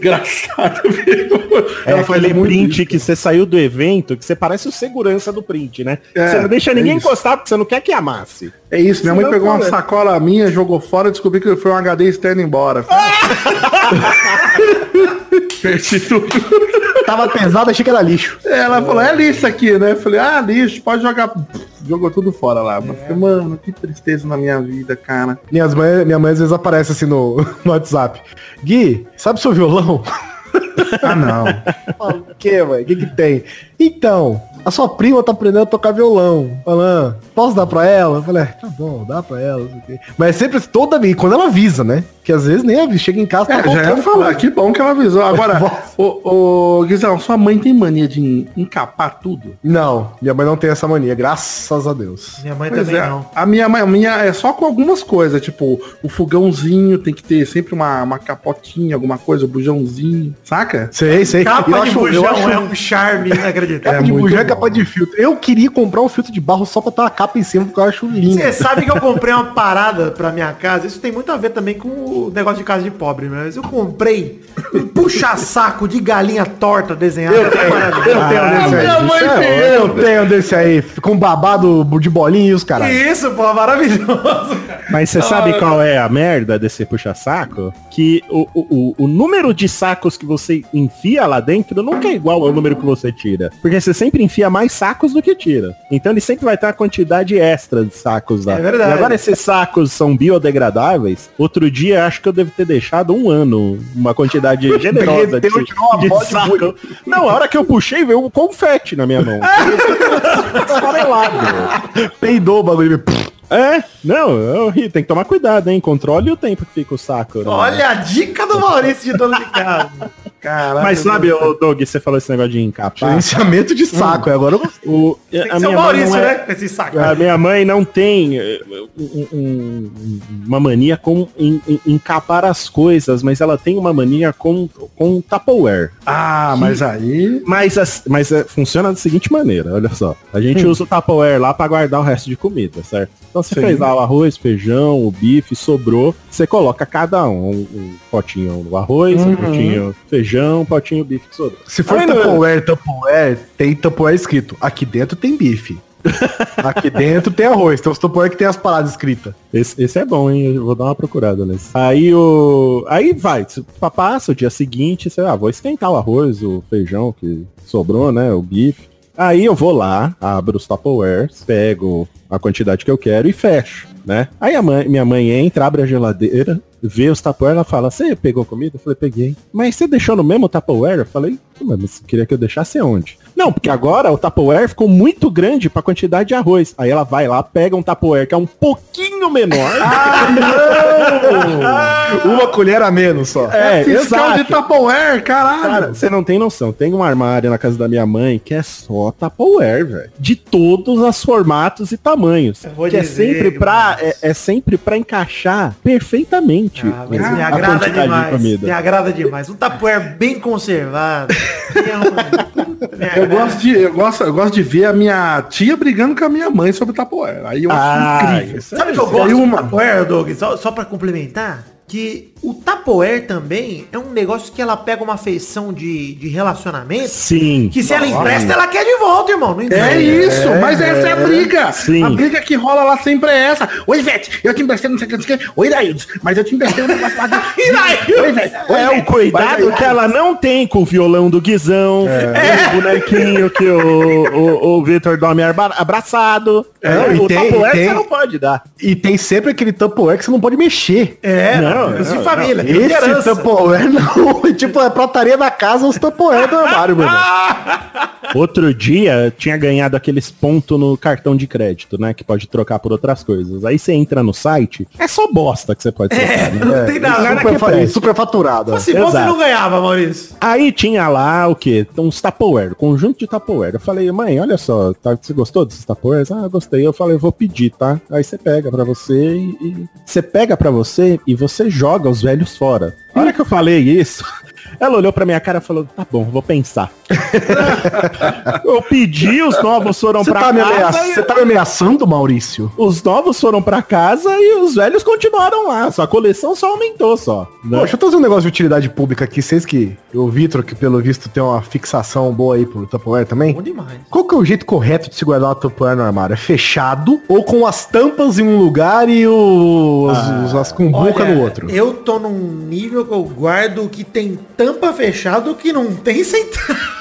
Desgraçado, viu? É aquele print que você saiu do evento, que você parece o segurança do print, né? É, você não deixa é ninguém isso. encostar porque você não quer que amasse. É isso, minha mãe pegou uma sacola minha, jogou fora e descobri que foi um HD externo embora. Perdi tudo. Tava pesado, achei que era lixo. Ela falou, é lixo aqui, né? Eu falei, ah, lixo, pode jogar. Jogou tudo fora lá. Mas falei, mano, que tristeza na minha vida, cara. Minhas mãe, minha mãe às vezes aparece assim no, no WhatsApp. Gui, sabe seu violão? Ah, não. O que, mãe? O que que tem? Então, a sua prima tá aprendendo a tocar violão. Falando, posso dar pra ela? Eu falei, "É, tá bom, dá pra ela. não sei o quê." Mas sempre, toda vez, quando ela avisa, né? Que às vezes nem avisa, chega em casa, É, já ia falar, coisa. que bom que ela avisou. Agora, ô, ô, Guizão, sua mãe tem mania de en- encapar tudo? Não, minha mãe não tem essa mania, graças a Deus. Minha mãe Pois também é, não. A minha, mãe- a minha é só com algumas coisas, tipo, o fogãozinho tem que ter sempre uma, uma capotinha, alguma coisa, o bujãozinho, saca? Sei, sei. Capa Eu de acho- eu bujão acho- é um charme inacreditável. Capa de muito bujão é capa de filtro. Eu queria comprar um filtro de barro só pra ter uma capa em cima, porque eu acho lindo. Você sabe que eu comprei uma parada pra minha casa. Isso tem muito a ver também com o negócio de casa de pobre, mas eu comprei um puxa-saco de galinha torta desenhada. Eu tenho, eu tenho Ah, desse aí. minha mãe Isso é ótimo. eu tenho desse aí. Com babado de bolinha e os caras. Isso, pô, maravilhoso. cara. Mas você sabe qual é a merda desse puxa-saco? Que o, o, o- o número de sacos que você enfia lá dentro nunca é igual ao número que você tira. Porque você sempre enfia mais sacos do que tira. Então ele sempre vai ter uma quantidade extra de sacos lá. É verdade. E agora esses sacos são biodegradáveis. Outro dia acho que eu devo ter deixado um ano uma quantidade generosa de, de de saco. Não, a hora que eu puxei veio um confete na minha mão. Esfarelado. Peidou o bagulho. É, não, eu ri, tem que tomar cuidado, hein? Controle o tempo que fica o saco. né? Olha a dica do Maurício de dono de casa. Caraca. Mas sabe, ô, Doug, você falou esse negócio de encapar. Gerenciamento de saco. Agora eu O, Tem que a minha mãe Maurício, não é- né? Com esse saco. A minha mãe não tem eh, um- um- uma mania com em- em- encapar as coisas, mas ela tem uma mania com, com Tupperware. Ah, mas aí. Mas, as- mas eh, funciona da seguinte maneira, olha só. A gente usa o Tupperware lá para guardar o resto de comida, certo? Então você Sim. fez lá o arroz, feijão, o bife, sobrou, você coloca cada um, um, um potinho do arroz, um potinho feijão, um potinho bife que sobrou. Se for Tupperware, Tupperware, tem Tupperware escrito. Aqui dentro tem bife. Aqui dentro tem arroz. Tem os Tupperware que tem as paradas escritas. Esse, esse é bom, hein? Eu vou dar uma procurada nesse. Aí o. Aí vai, passa o dia seguinte, você, ah, vou esquentar o arroz, o feijão que sobrou, né? O bife. Aí eu vou lá, abro os Tupperwares, pego a quantidade que eu quero e fecho, né? Aí a mãe, minha mãe entra, abre a geladeira, vê os Tupperware, ela fala, você pegou comida? Eu falei, peguei. Mas você deixou no mesmo Tupperware? Eu falei, mas você queria que eu deixasse onde? Não, porque agora o Tupperware ficou muito grande pra quantidade de arroz. Aí ela vai lá, pega um Tupperware que é um pouquinho menor. Uma colher a menos só. é, Fiscal de exato. Tupperware, caralho. Cara, você não tem noção. Tem um armário na casa da minha mãe que é só Tupperware, velho. De todos os formatos e tamanhos. Eu vou Que é dizer, sempre pra é, é sempre para encaixar perfeitamente Ah, mas me a agrada quantidade de demais. comida. Me agrada demais. Um tapuer bem conservado. Me agrada. Gosto, de, eu, gosto, eu gosto de ver a minha tia brigando com a minha mãe sobre Tupperware. Aí eu acho Ah, incrível. isso Sabe o é- que eu gosto do uma- Tupperware, Doug? Só, só pra complementar. Que o Tupperware também é um negócio que ela pega uma feição de, de relacionamento. Sim. Que se ela empresta, ela quer de volta, irmão. Não É isso, mas essa é a briga. Sim. A briga que rola lá sempre é essa. Oi, Ivete, eu te emprestei não sei o que, não. Oi, Daíldes, mas eu te emprestei um negócio lá. E? Oi, Ivete. É o cuidado que ela não tem com o violão do Guizão, É. o bonequinho que o, o, o Vitor dorme abraçado. É, e o tem- Tupperware tem- você não pode dar. E tem sempre aquele Tupperware que você não pode mexer. É, Não, coisa não, família. Esse Tupperware não. tipo, é prataria da casa, os Tupperware do armário, mano. Outro dia tinha ganhado aqueles pontos no cartão de crédito, né? Que pode trocar por outras coisas. Aí você entra no site, é só bosta que você pode trocar. É, né? não tem nada. nada super, que fa- super faturado. Você Exato. não ganhava, Maurício. Aí tinha lá o quê? Uns Tupperware, conjunto de Tupperware. Eu falei, mãe, olha só, tá, você gostou desses Tupperwares? Ah, gostei. Eu falei, eu vou pedir, tá? Aí você pega pra você e- Você pega pra você e você joga os velhos fora. A hora que eu falei isso, ela olhou pra minha cara e falou, tá bom, vou pensar. Eu pedi, os novos foram Você pra tá, casa. ameaça- e- você tá me ameaçando, Maurício? Os novos foram pra casa e os velhos continuaram lá. Sua coleção só aumentou só. né? Pô, deixa eu trazer um negócio de utilidade pública aqui. Vocês que. O Vitor, que pelo visto tem uma fixação boa aí pro Tupperware também. Bom demais. Qual que é o jeito correto de se guardar uma Tupperware no armário? É fechado ou com as tampas em um lugar e os, os- as cumbuca Olha, no outro? Eu tô num nível que eu guardo que tem tampa fechada, o que não tem sem tampa.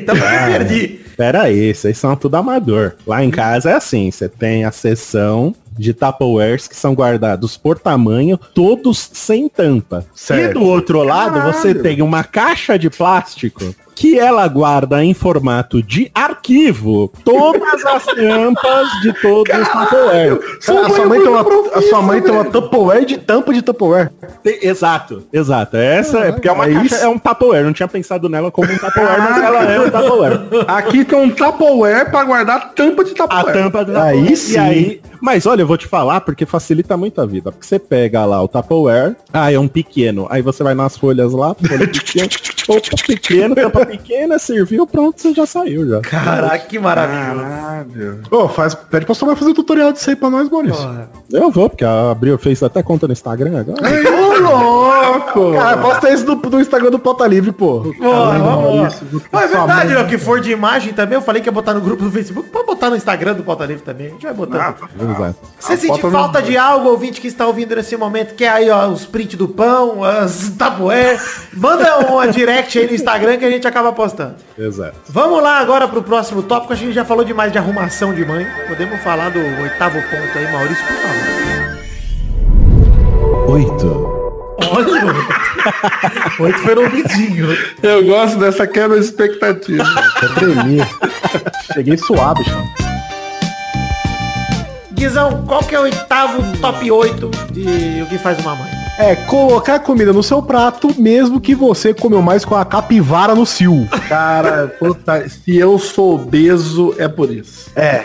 Tampa que eu perdi. Pera aí, vocês são tudo amador. Lá em casa é assim, você tem a seção de Tupperwares que são guardados por tamanho, todos sem tampa. E Certo. do outro lado, você tem uma caixa de plástico que ela guarda em formato de arquivo todas as tampas de todos os Tupperware. Cara, a, sua mãe tem uma, a sua mãe tem uma Tupperware de tampa de Tupperware. Exato, exato. Essa é porque é uma é caixa, é um Tupperware. Não tinha pensado nela como um Tupperware, mas ela é um Tupperware. Aqui tem um Tupperware pra guardar tampa de A Tupperware. tampa do Aí Tupperware. sim. E aí, mas olha, eu vou te falar porque facilita muito a vida. Porque você pega lá o Tupperware, ah, é um pequeno. Aí você vai nas folhas lá, folha pequena, opa, pequeno, tampa pequena, serviu, pronto, você já saiu já. Caraca, que maravilhoso. Caralho. Ô, faz, pede pra sua mãe fazer um tutorial disso aí pra nós, Maurício. Porra. Eu vou, porque a abriu, fez até conta no Instagram agora. Ô, louco! Cara, posta isso no, no Instagram do Pauta Livre, pô. Porra. Pô, é verdade, mãe-? O que for de imagem também, eu falei que ia botar no grupo do Facebook. Pode botar no Instagram do Pauta Livre também. A gente vai botar. Ah, Exato. Você foto falta não- de algo, ouvinte que está ouvindo nesse momento, quer aí, ó, os print do pão, as tapoé, manda uma direct aí no Instagram que a gente acaba postando. Exato. Vamos lá agora pro próximo tópico, a gente já falou demais de arrumação de mãe. Podemos falar do oitavo ponto aí, Maurício, por favor. Oito. Olha, oito foi no ouvidinho. Eu gosto dessa quebra de expectativa. Eu tremi. Cheguei suave, chão. Guizão, qual que é o oitavo top 8 de o que faz uma mãe? É, colocar comida no seu prato, mesmo que você comeu mais com a capivara no cio. Cara, puta, se eu sou obeso, é por isso. É.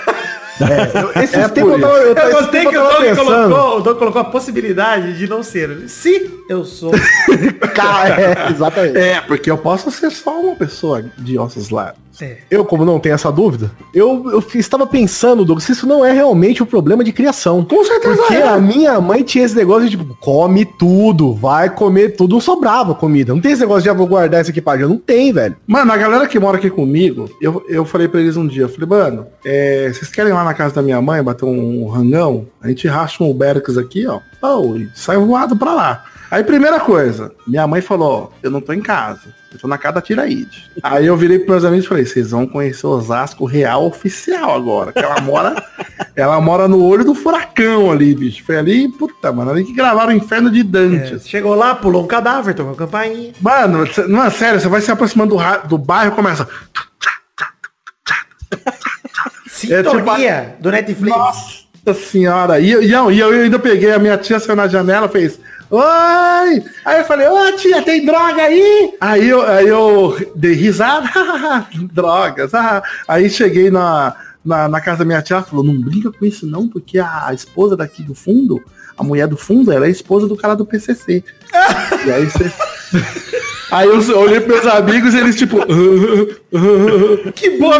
É, esses É tempos por eu tava, eu, Eu gostei que eu o Doug pensando. colocou, o Doug colocou a possibilidade de não ser. Se eu sou. Cara, é, exatamente. É, porque eu posso ser só uma pessoa de ossos largos. É. Eu, como não tenho essa dúvida, eu, eu estava pensando, Douglas, se isso não é realmente um problema de criação. Com certeza Porque é. a minha mãe tinha esse negócio de, tipo, come tudo, vai comer tudo, não sobrava comida. Não tem esse negócio de, ah, vou guardar aqui pra já. Não tem, velho. Mano, a galera que mora aqui comigo, eu, eu falei pra eles um dia, eu falei, mano, é, vocês querem ir lá na casa da minha mãe bater um rangão? A gente racha um Uberix aqui, ó. Oh, e sai voado pra lá. Aí, primeira coisa, minha mãe falou, ó, eu não tô em casa. Eu tô na casa da Tiraíde. Aí eu virei pros meus amigos e falei, vocês vão conhecer Osasco real oficial agora. Que ela mora, ela mora no olho do furacão ali, bicho. Foi ali, puta, mano, ali que gravaram o Inferno de É, Dantes. chegou lá, pulou um cadáver, tocou a campainha. Mano, não é sério, você vai se aproximando do, do bairro começa. Sintonia do Netflix. Nossa senhora. E, e, eu- e eu ainda peguei, a minha tia saiu na janela fez. Oi! Aí eu falei, ô tia, tem droga aí? Aí eu, aí eu dei risada, drogas. Aí cheguei na, na, na casa da minha tia, falou, não brinca com isso não, porque a, esposa daqui do fundo, a mulher do fundo, ela é esposa do cara do PCC. e aí você... Aí eu olhei pros meus amigos e eles tipo... Que boa,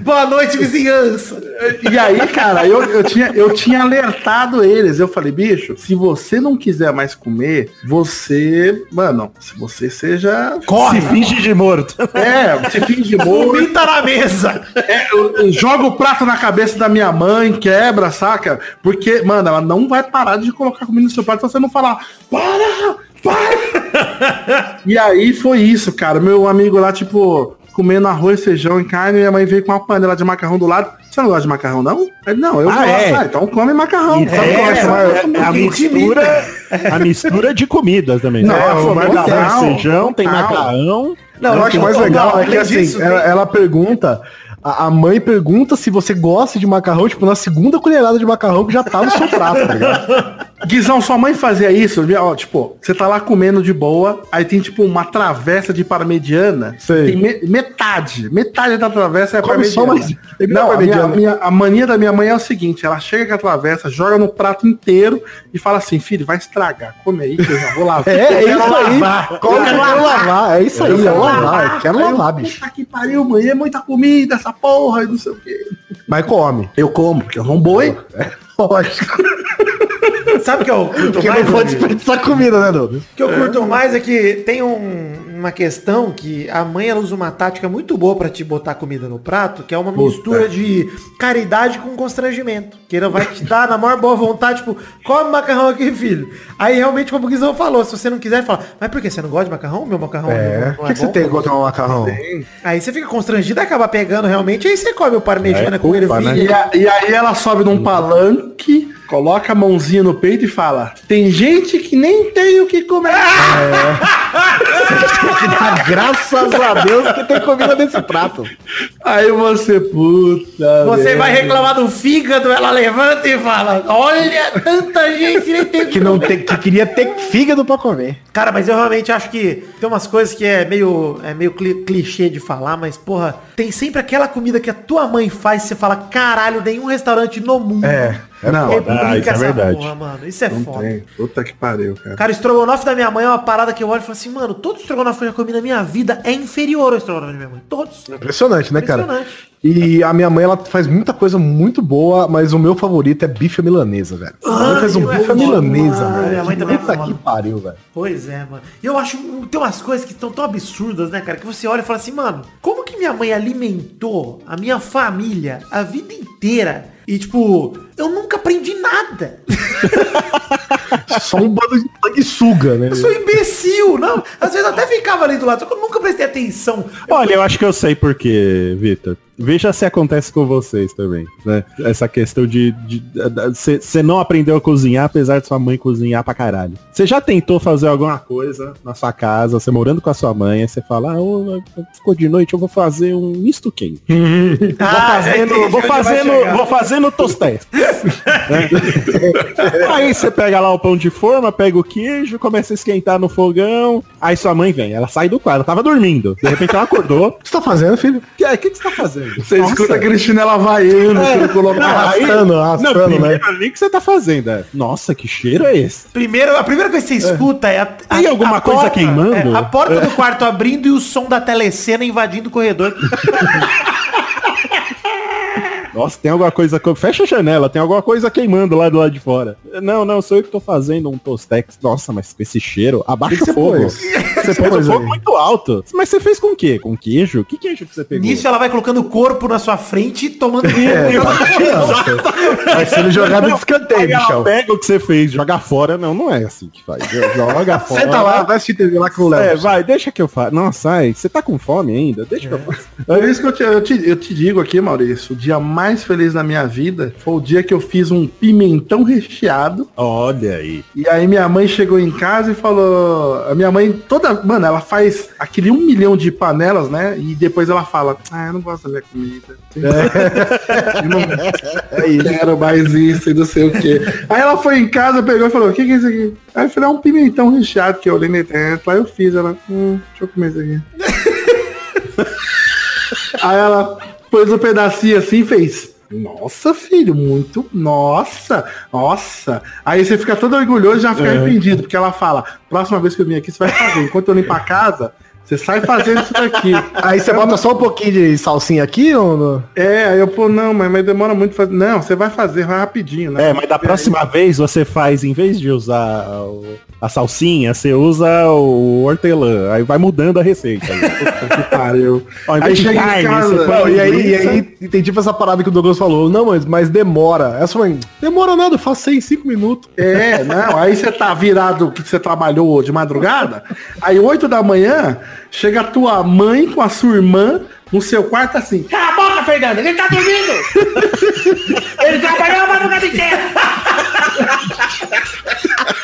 boa noite, vizinhança. E aí, cara, eu, eu, tinha, eu tinha alertado eles. Eu falei, bicho, se você não quiser mais comer, você. Mano, se você seja. Corre. Se finge de morto. É, se finge morto. Vomita na mesa. É, joga o prato na cabeça da minha mãe, quebra, saca? Porque, mano, ela não vai parar de colocar comida no seu prato se você não falar, para! E aí foi isso, cara. Meu amigo lá, tipo, comendo arroz, feijão e carne, e minha mãe veio com uma panela de macarrão do lado. Você não gosta de macarrão, não? Ele, não, eu Ah, gosto. é? Ah, então come macarrão. Sabe É, é, é, é a mistura, a mistura de comidas também. Não, tá o macarrão, arroz, feijão, tem macarrão. macarrão. Não, eu acho mais não, legal não, é que assim, ela, ela pergunta, a, a mãe pergunta se você gosta de macarrão, tipo, na segunda colherada de macarrão que já tá no seu prato, tá ligado? Guizão, sua mãe fazia isso? Ó, tipo, você tá lá comendo de boa, aí tem tipo uma travessa de parmegiana. Sei. Tem me- metade, metade da travessa é Come parmegiana. mais- Não, a, minha, parmegiana. minha- a mania da minha mãe é o seguinte, ela chega com a travessa, joga no prato inteiro e fala assim, filho, vai estragar, come aí que eu já vou lavar. É, é Eu isso aí. lavar. Come, eu quero lavar. É isso aí, Eu é quero lavar. Eu quero Aí eu, lavar, bicho. Puta que pariu, mãe, é muita comida, essa porra, e não sei o quê. Mas come. Eu como, porque eu um boi. Lógico. Sabe o que eu curto Porque mais? não pode desperdiçar comida, né, Douglas? O que eu curto mais é que tem um- uma questão que a mãe ela usa uma tática muito boa pra te botar comida no prato, que é uma mistura de caridade com constrangimento. Que ela vai te dar na maior boa vontade, tipo, come macarrão aqui, filho. Aí realmente, como o Guizão falou, se você não quiser, fala, mas por que? Você não gosta de macarrão? Meu macarrão É. não, O não que, que você bom?" tem contra um macarrão? Aí você fica constrangido e acaba pegando realmente, aí você come o parmegiana É com ervilha. né? E, a- e aí ela sobe num palanque, coloca a mãozinha no peito e fala: Tem gente que nem tem o que comer. Ah, graças a Deus que tem comida nesse prato. Aí você, puta. Você merda. vai reclamar do fígado, ela levanta e fala, olha, tanta gente nem tem Que não tem, que queria ter fígado pra comer. Cara, mas eu realmente acho que tem umas coisas que é meio, é meio cli- clichê de falar, mas, porra, tem sempre aquela comida que a tua mãe faz e você fala, caralho, nenhum restaurante no mundo É, Não, replica Ah, isso é verdade. porra, mano. Isso é não foda. tem. Puta que pariu, cara. Cara, o estrogonofe da minha mãe é uma parada que eu olho e falo assim, mano, todo estrogonofe que eu já comi na minha vida é inferior ao estrogonofe da minha mãe. Todos. Impressionante, né, cara? Impressionante. E a minha mãe, ela faz muita coisa muito boa, mas o meu favorito é bife à milanesa, velho. Ela faz um bife à é milanesa, foda. velho. Minha mãe também é Puta foda. que pariu, velho. Pois é, mano. E eu acho, tem umas coisas que estão tão absurdas, né, cara? Que você olha e fala assim, mano, como que minha mãe alimentou a minha família a vida inteira? E, tipo, eu nunca aprendi nada. Só um bando de sanguessuga, né? Eu sou imbecil, não. Às vezes eu até ficava ali do lado, só que eu nunca prestei atenção. Olha, eu acho que eu sei por quê, Vitor. Veja se acontece com vocês também, né? Essa questão de você não aprendeu a cozinhar, apesar de sua mãe cozinhar pra caralho. Você já tentou fazer alguma coisa na sua casa, você morando com a sua mãe, aí você fala, ah, ô, ficou de noite, eu vou fazer um misto quente. vou Ah, fazendo, vou vai fazendo, vou fazendo tostés. Né? Aí você pega lá o pão de forma, pega o queijo, começa a esquentar no fogão. Aí sua mãe vem, ela sai do quarto, ela tava dormindo. De repente ela acordou. O que você tá fazendo, filho? O que, que, que você tá fazendo? Você Nossa. escuta aquele chinelo havaiano que ele colocou. Não, aí- Arrastando, arrastando, não, né? primeiro ali que você tá fazendo. É. Nossa, que cheiro é esse? Primeiro, a primeira coisa que você escuta é a, a, Tem alguma coisa queimando? é, a porta do quarto abrindo e o som da telecena invadindo o corredor. Nossa, tem alguma coisa. co- Fecha a janela, tem alguma coisa queimando lá do lado de fora. Não, não, sou eu que tô fazendo um tostex. Nossa, mas com esse cheiro, abaixa que o você fogo. pôs? Você fez o pôs fogo aí? muito alto. Mas você fez com o quê? Com queijo? Que queijo que você pegou? Nisso ela vai colocando o corpo na sua frente e tomando É, Vai sendo jogado de escanteio, bichão. pega o que você fez, joga fora. Não, não é assim que faz. Joga fora. Senta lá, vai assistir TV lá com o Léo. É, vai, deixa que eu faço. Nossa, ai, você tá com fome ainda? Deixa que eu faço. Por isso que eu te, eu, te, eu te digo aqui, Maurício, o dia mais feliz da minha vida foi o dia que eu fiz um pimentão recheado. Olha aí. E aí minha mãe chegou em casa e falou. A minha mãe toda. Mano, ela faz aquele um milhão de panelas, né? E depois ela fala, ah, eu não gosto da minha comida. Eu não É isso. quero mais isso e não sei o quê. Aí ela foi em casa, pegou e falou, o que, que é isso aqui? Aí eu falei, é um pimentão recheado que eu olhei na internet, lá eu fiz. Ela, hum, deixa eu comer isso aqui. Aí ela pôs um pedacinho assim e fez. Nossa, filho, muito. Nossa, nossa. Aí você fica todo orgulhoso e já fica arrependido, porque ela fala: próxima vez que eu vim aqui, você vai fazer. Enquanto eu limpo a casa, você sai fazendo isso daqui. Aí você bota só um pouquinho de salsinha aqui ou não? É, aí eu, pô, não, mas, mas demora muito fazer. Não, você vai fazer, vai rapidinho, né? É, mas da próxima vez você faz, em vez de usar o, a salsinha, você usa o hortelã. Aí vai mudando a receita. Que pariu. Aí chega em casa, Não, e aí, e aí tem tipo essa parada que o Douglas falou. Não, mas, mas demora. Essa mãe, demora nada, eu faço em 5 minutos. É, não, aí você tá virado que você trabalhou de madrugada, aí 8 da manhã, chega a tua mãe com a sua irmã no seu quarto assim. Cala a boca, Fernando, ele tá dormindo! ele trabalhou a madrugada inteira!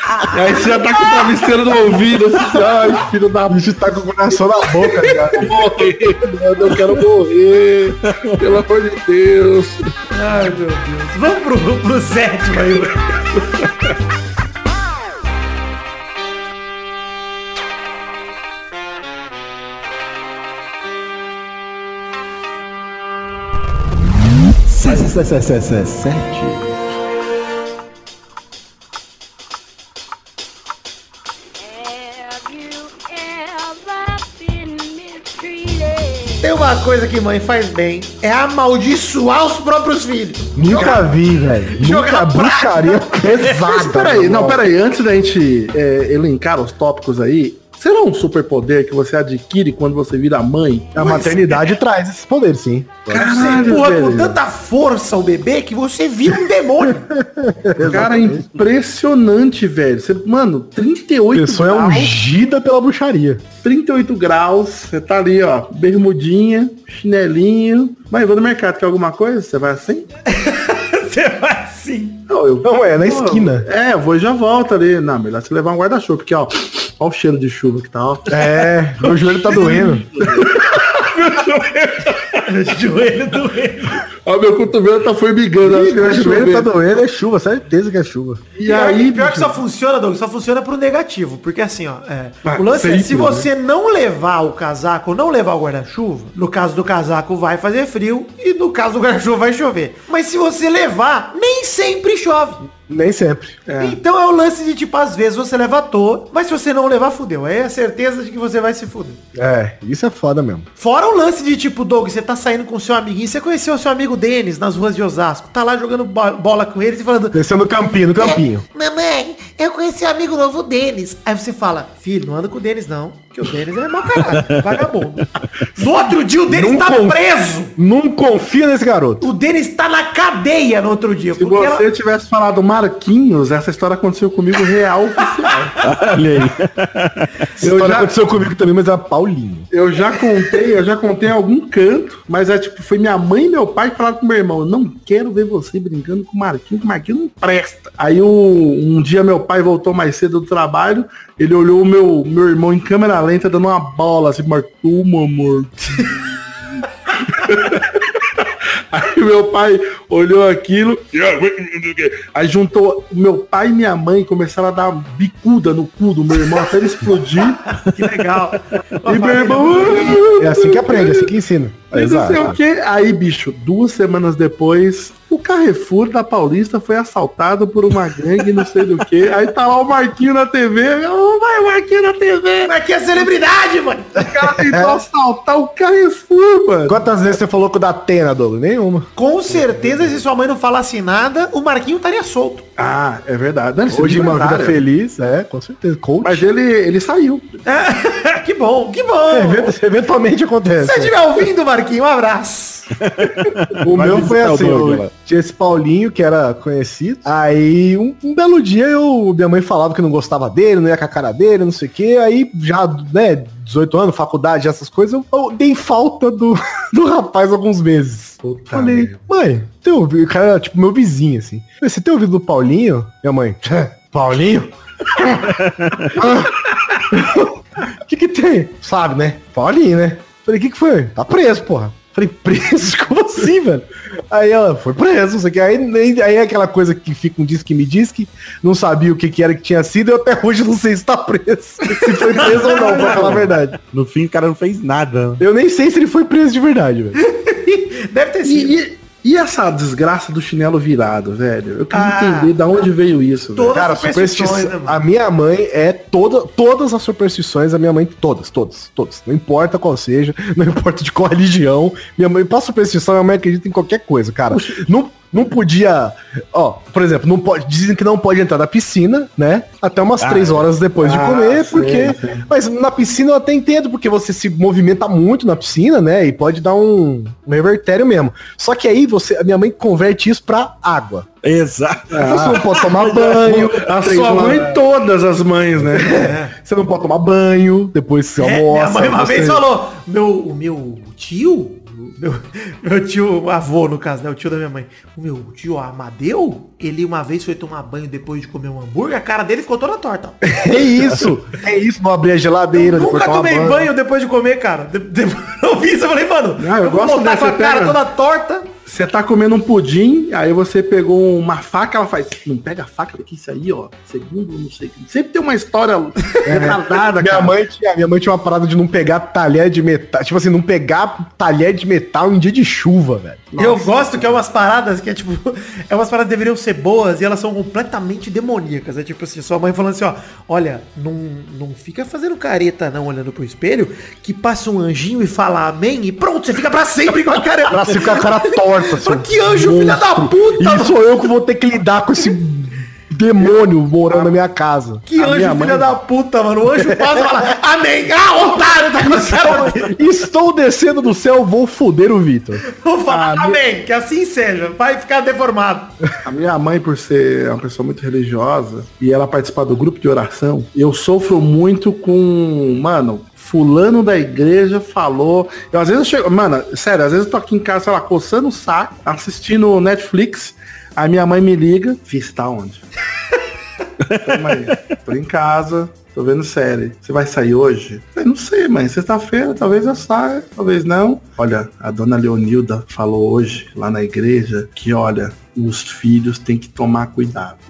Aí você já tá com o travesseiro no ouvido, assim, ai, filho da A gente tá com o coração na boca, ligado? morrer, mano, eu quero morrer, pelo amor de Deus. Ai, meu Deus. Vamos pro, pro sétimo aí. Sete. Uma coisa que mãe faz bem, é amaldiçoar os próprios filhos. Nunca vi, velho. Nunca bruxaria pesada. Mas peraí, não, peraí, antes da gente é, elencar os tópicos aí, será um superpoder que você adquire quando você vira mãe? A maternidade traz esses poderes, sim. Você Caralho, empurra com tanta força o bebê que você vira um demônio. Cara, é impressionante, velho. Você, mano, 38 A pessoa é graus. ungida pela bruxaria. 38 graus, você tá ali, ó, bermudinha, chinelinho. Vai, vou no mercado, quer alguma coisa? Você vai assim? você vai assim. Não, eu, Não, é na Pô, esquina. É, eu vou e já volto ali. Não, melhor você levar um guarda-chuva, porque, ó, ó o cheiro de chuva que tá, ó. É, meu joelho tá doendo. Joelho doendo. Ó, meu cotovelo tá formigando, que vai Meu joelho tá doendo, é chuva, certeza que é chuva. E aí, pior que bicho, só funciona, Doug, só funciona pro negativo. Porque assim, ó, é, Ah, o lance é, sempre, se né? você não levar o casaco ou não levar o guarda-chuva, no caso do casaco vai fazer frio e no caso do guarda-chuva vai chover. Mas se você levar, nem sempre chove. Nem sempre. Então é o lance de tipo, às vezes você leva à toa, mas se você não levar, fudeu. Aí é a certeza de que você vai se fuder. É, isso é foda mesmo. Fora o lance de tipo, Doug, você tá saindo com seu amiguinho, você conheceu o seu amigo Denis nas ruas de Osasco, tá lá jogando bo- bola com eles e falando, Descendo no campinho, no campinho. Mamãe, eu conheci um amigo novo, Denis. Aí você fala, filho, não anda com o Denis não, que o Denis é mau caralho, vagabundo. No outro dia o Denis Não tá conf- preso. Não confia nesse garoto. O Denis tá na cadeia no outro dia. se porque você ela- tivesse falado Marquinhos, essa história aconteceu comigo real oficial. Olha aí. Essa Eu história já- aconteceu comigo também, mas era Paulinho. Eu já contei, eu já contei em algum canto, mas é tipo, foi minha mãe e meu pai que falaram com meu irmão, eu não quero ver você brincando com o Marquinhos, que o Marquinhos não presta. Aí o- um dia meu pai voltou mais cedo do trabalho, ele olhou o meu, meu irmão em câmera lenta dando uma bola assim, Marcou, amor. Aí meu pai olhou aquilo, aí juntou meu pai e minha mãe começaram a dar bicuda no cu do meu irmão até ele explodir. Que legal. E meu irmão. É assim que aprende, é assim que ensina. E não sei o quê. Aí, bicho, duas semanas depois, o Carrefour da Paulista foi assaltado por uma gangue, não sei do que. Aí tá lá o Marquinho na TV. Oh, vai o Marquinho na TV. Aqui é celebridade, mano. O cara tentou assaltar o Carrefour, mano. Quantas vezes você falou com o da Atena, Douglas? Nenhuma. Com certeza, se sua mãe não falasse nada, o Marquinho estaria solto. Ah, é verdade. Não, ele Hoje uma vida feliz, é, com certeza. Coach. Mas ele, ele saiu. que bom, que bom. É, event- eventualmente acontece. Se você estiver ouvindo, Marquinho, um abraço. O Vai meu foi assim, eu tinha esse Paulinho que era conhecido. Aí um, um belo dia eu, minha mãe falava que não gostava dele, não ia com a cara dele, não sei o que. Aí já, né, 18 anos, faculdade, essas coisas, eu, eu dei falta do, do rapaz alguns meses. Puta Falei, mãe, tem ouvido? O cara era tipo meu vizinho, assim. Você tem ouvido do Paulinho? Minha mãe, Paulinho? O que que tem? Sabe, né? Paulinho, né? Falei, o que que foi? Tá preso, porra. Falei, preso? Como assim, velho? Aí ela, foi preso, não sei o que. Aí, nem- aí é aquela coisa que fica um diz que me diz que não sabia o que que era que tinha sido, eu até hoje não sei se tá preso. Se foi preso ou não, pra falar a verdade. No fim, o cara não fez nada. Eu nem sei se ele foi preso de verdade, velho. Deve ter sido. E, e- e essa desgraça do chinelo virado, velho? Eu queria Ah. entender de onde veio isso. velho. Todas Cara, as superstições, superstição. né, a minha mãe é toda, todas as superstições, a minha mãe, todas, todas, todas. Não importa qual seja, não importa de qual religião. Minha mãe, pra superstição, minha mãe acredita em qualquer coisa, cara. Não, não podia. Ó, por exemplo, não pode, dizem que não pode entrar na piscina, né? Até umas três horas depois de Ah, comer, sim, porque. sim. Mas na piscina eu até entendo, porque você se movimenta muito na piscina, né? E pode dar um, um revertério mesmo. Só que aí você, a minha mãe converte isso pra água. Exato. Você não pode tomar banho. A sua mãe, todas as mães, né? Você não pode tomar banho, depois você É, almoça. minha mãe uma você- vez falou, meu, o meu tio, meu, meu tio, o avô no caso, né, o tio da minha mãe, o meu tio Amadeu, ele uma vez foi tomar banho depois de comer um hambúrguer, a cara dele ficou toda torta. É isso, é isso, não abrir a geladeira. Eu nunca tomei banho. depois de comer, cara. De, de, eu vi isso, eu falei, mano, Ah, eu eu, vou gosto voltar dessa, com a cara toda torta. Você tá comendo um pudim, aí você pegou uma faca, ela faz, não pega a faca daqui, isso aí, ó, segundo, não sei. Sempre tem uma história retardada, Minha cara. mãe, tinha, minha mãe tinha uma parada de não pegar talher de metal. Tipo assim, não pegar talher de metal em dia de chuva, velho. Eu gosto que é umas paradas que é tipo, é umas paradas que deveriam ser boas e elas são completamente demoníacas. É tipo assim, sua mãe falando assim, ó, olha, não, não fica fazendo careta não olhando pro espelho, que passa um anjinho e fala amém e pronto, você fica pra sempre com a cara. Fica com a cara torta. Fala, que anjo, filha da puta! E sou eu que vou ter que lidar com esse demônio morando na minha casa. Que A anjo, minha filha da puta, mano. O anjo passa e fala, amém. Ah, otário, tá céu. Estou descendo do céu, vou foder o Vitor. Vou falar, amém, que assim seja. Vai ficar deformado. A minha mãe, por ser uma pessoa muito religiosa e ela participar do grupo de oração, eu sofro muito com, mano, fulano da igreja falou. Eu às vezes eu chego, mano, sério, às vezes eu tô aqui em casa, sei lá, coçando o saco, assistindo Netflix, aí minha mãe me liga, Fih, você tá onde? Mãe, tô em casa, tô vendo série. Você vai sair hoje? Eu não sei, mãe. Sexta-feira, talvez eu saia, talvez não. Olha, a dona Leonilda falou hoje lá na igreja que, olha, os filhos têm que tomar cuidado.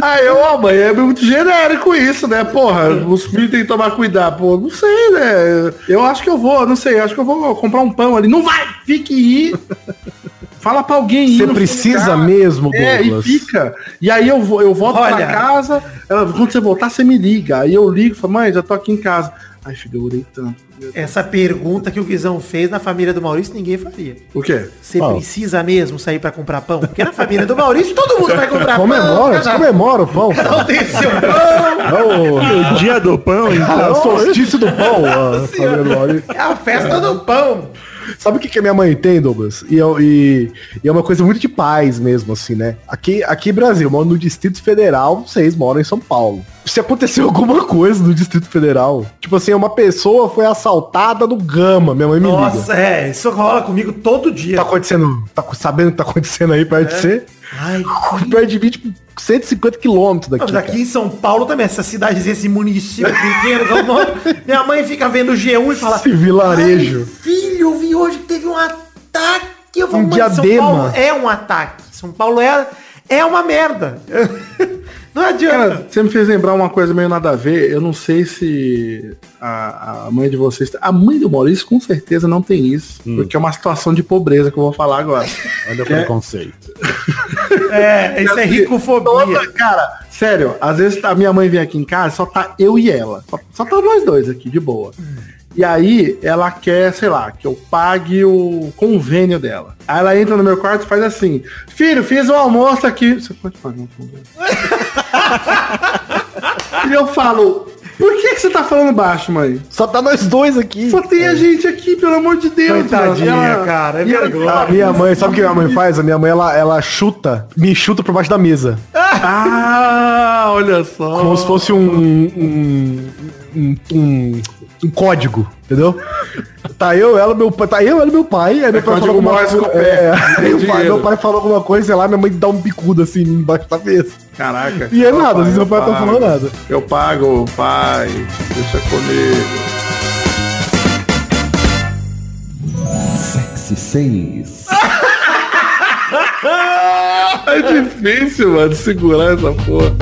Aí eu, ó, mãe, é muito genérico isso, né? Porra, os filhos têm que tomar cuidado. Pô, não sei, né? Eu acho que eu vou, não sei, acho que eu vou comprar um pão ali. Não vai, fique aí. Fala pra alguém ir Você precisa lugar. mesmo, É, e Douglas? fica. E aí eu, vou, eu volto Olha. pra casa, ela, quando você voltar, você me liga. Aí eu ligo e falo, mãe, já tô aqui em casa. Ai, filho, eu orei tanto. Essa pergunta que o Guizão fez na família do Maurício, ninguém faria. O quê? Você Qual? precisa mesmo sair pra comprar pão? Porque na família do Maurício todo mundo vai comprar pão. Comemora, cada comemora o pão. cada um tem seu pão. O dia do pão, Ah, então. o solstício do pão. a. É a festa do pão. Sabe o que, que a minha mãe tem, Douglas? E, eu- e- e é uma coisa muito de paz mesmo, assim, né? Aqui, aqui Brasil, eu moro no Distrito Federal, vocês moram em São Paulo. Se aconteceu alguma coisa no Distrito Federal, tipo assim, uma pessoa foi assaltada no Gama, minha mãe me liga. Nossa, é, isso rola comigo todo dia. Tá acontecendo, tá sabendo o que tá acontecendo aí perto de você? Ai, Perto de mim, tipo, 150 quilômetros daqui. Mas aqui cara. em São Paulo também, essa cidade, esse município pequeno, minha mãe fica vendo o G1 e fala, Esse vilarejo. "Ai, filho, eu vi hoje que teve um ataque. Eu falo, Um "Mãe, São diadema." Paulo é um ataque. São Paulo é, é uma merda. Não adianta. Cara, você me fez lembrar uma coisa meio nada a ver. Eu não sei se a, a mãe de vocês. A mãe do Maurício com certeza não tem isso. Porque é uma situação de pobreza que eu vou falar agora. Olha o preconceito. é, isso é ricofobia. Toda, cara, sério, às vezes a minha mãe vem aqui em casa, só tá eu e ela. Só, só tá nós dois aqui, de boa. E aí ela quer, sei lá, que eu pague o convênio dela. Aí ela entra no meu quarto e faz assim, filho, fiz o almoço aqui. Você pode pagar o convênio? e eu falo, por que, que você tá falando baixo, mãe? Só tá nós dois aqui. Só tem a gente aqui, pelo amor de Deus. Coitadinha, mano. Ela- cara, é vergonha. A minha mãe, sabe o que a minha mãe faz? A minha mãe, ela, ela chuta, me chuta por baixo da mesa. Ah, olha só. Como se fosse um, um, um, um- um código, entendeu? Tá eu, ela, meu pai, tá eu, ela e meu pai. Aí meu pai código falou alguma coisa. o pé. É, aí o pai- meu pai falou alguma coisa, sei lá, minha mãe dá um bicudo assim embaixo da mesa. Caraca. E é nada, às vezes meu pai eu não tá pago. falando nada. Eu pago, pai. Deixa comigo. Sexy 6. É difícil, mano, segurar essa porra.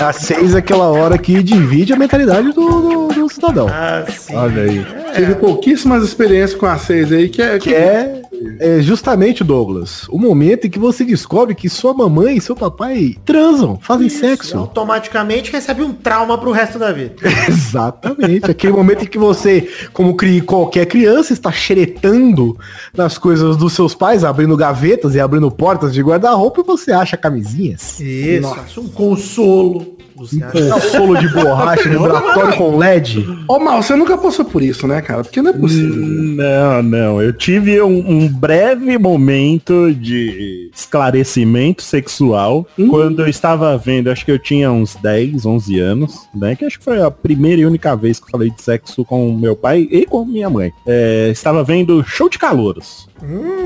A seis é aquela hora que divide a mentalidade do, do, do cidadão. Ah, sim. Olha aí. Tive pouquíssimas experiências com a 6 aí, que é... Que é, é justamente, Douglas, o momento em que você descobre que sua mamãe e seu papai transam, fazem Isso, sexo. Automaticamente recebe um trauma pro resto da vida. Exatamente. Aquele momento em que você, como qualquer criança, está xeretando nas coisas dos seus pais, abrindo gavetas e abrindo portas de guarda-roupa e você acha camisinhas. Isso, um consolo. Você? Um solo de borracha, vibratório com LED. Ô, Mal, você nunca passou por isso, né, cara? Porque não é possível. Não, não. Eu tive um, um breve momento de esclarecimento sexual quando eu estava vendo, acho que eu tinha uns 10, 11 anos, né? Que acho que foi a primeira e única vez que eu falei de sexo com meu pai e com minha mãe. É, estava vendo Show de Calouros.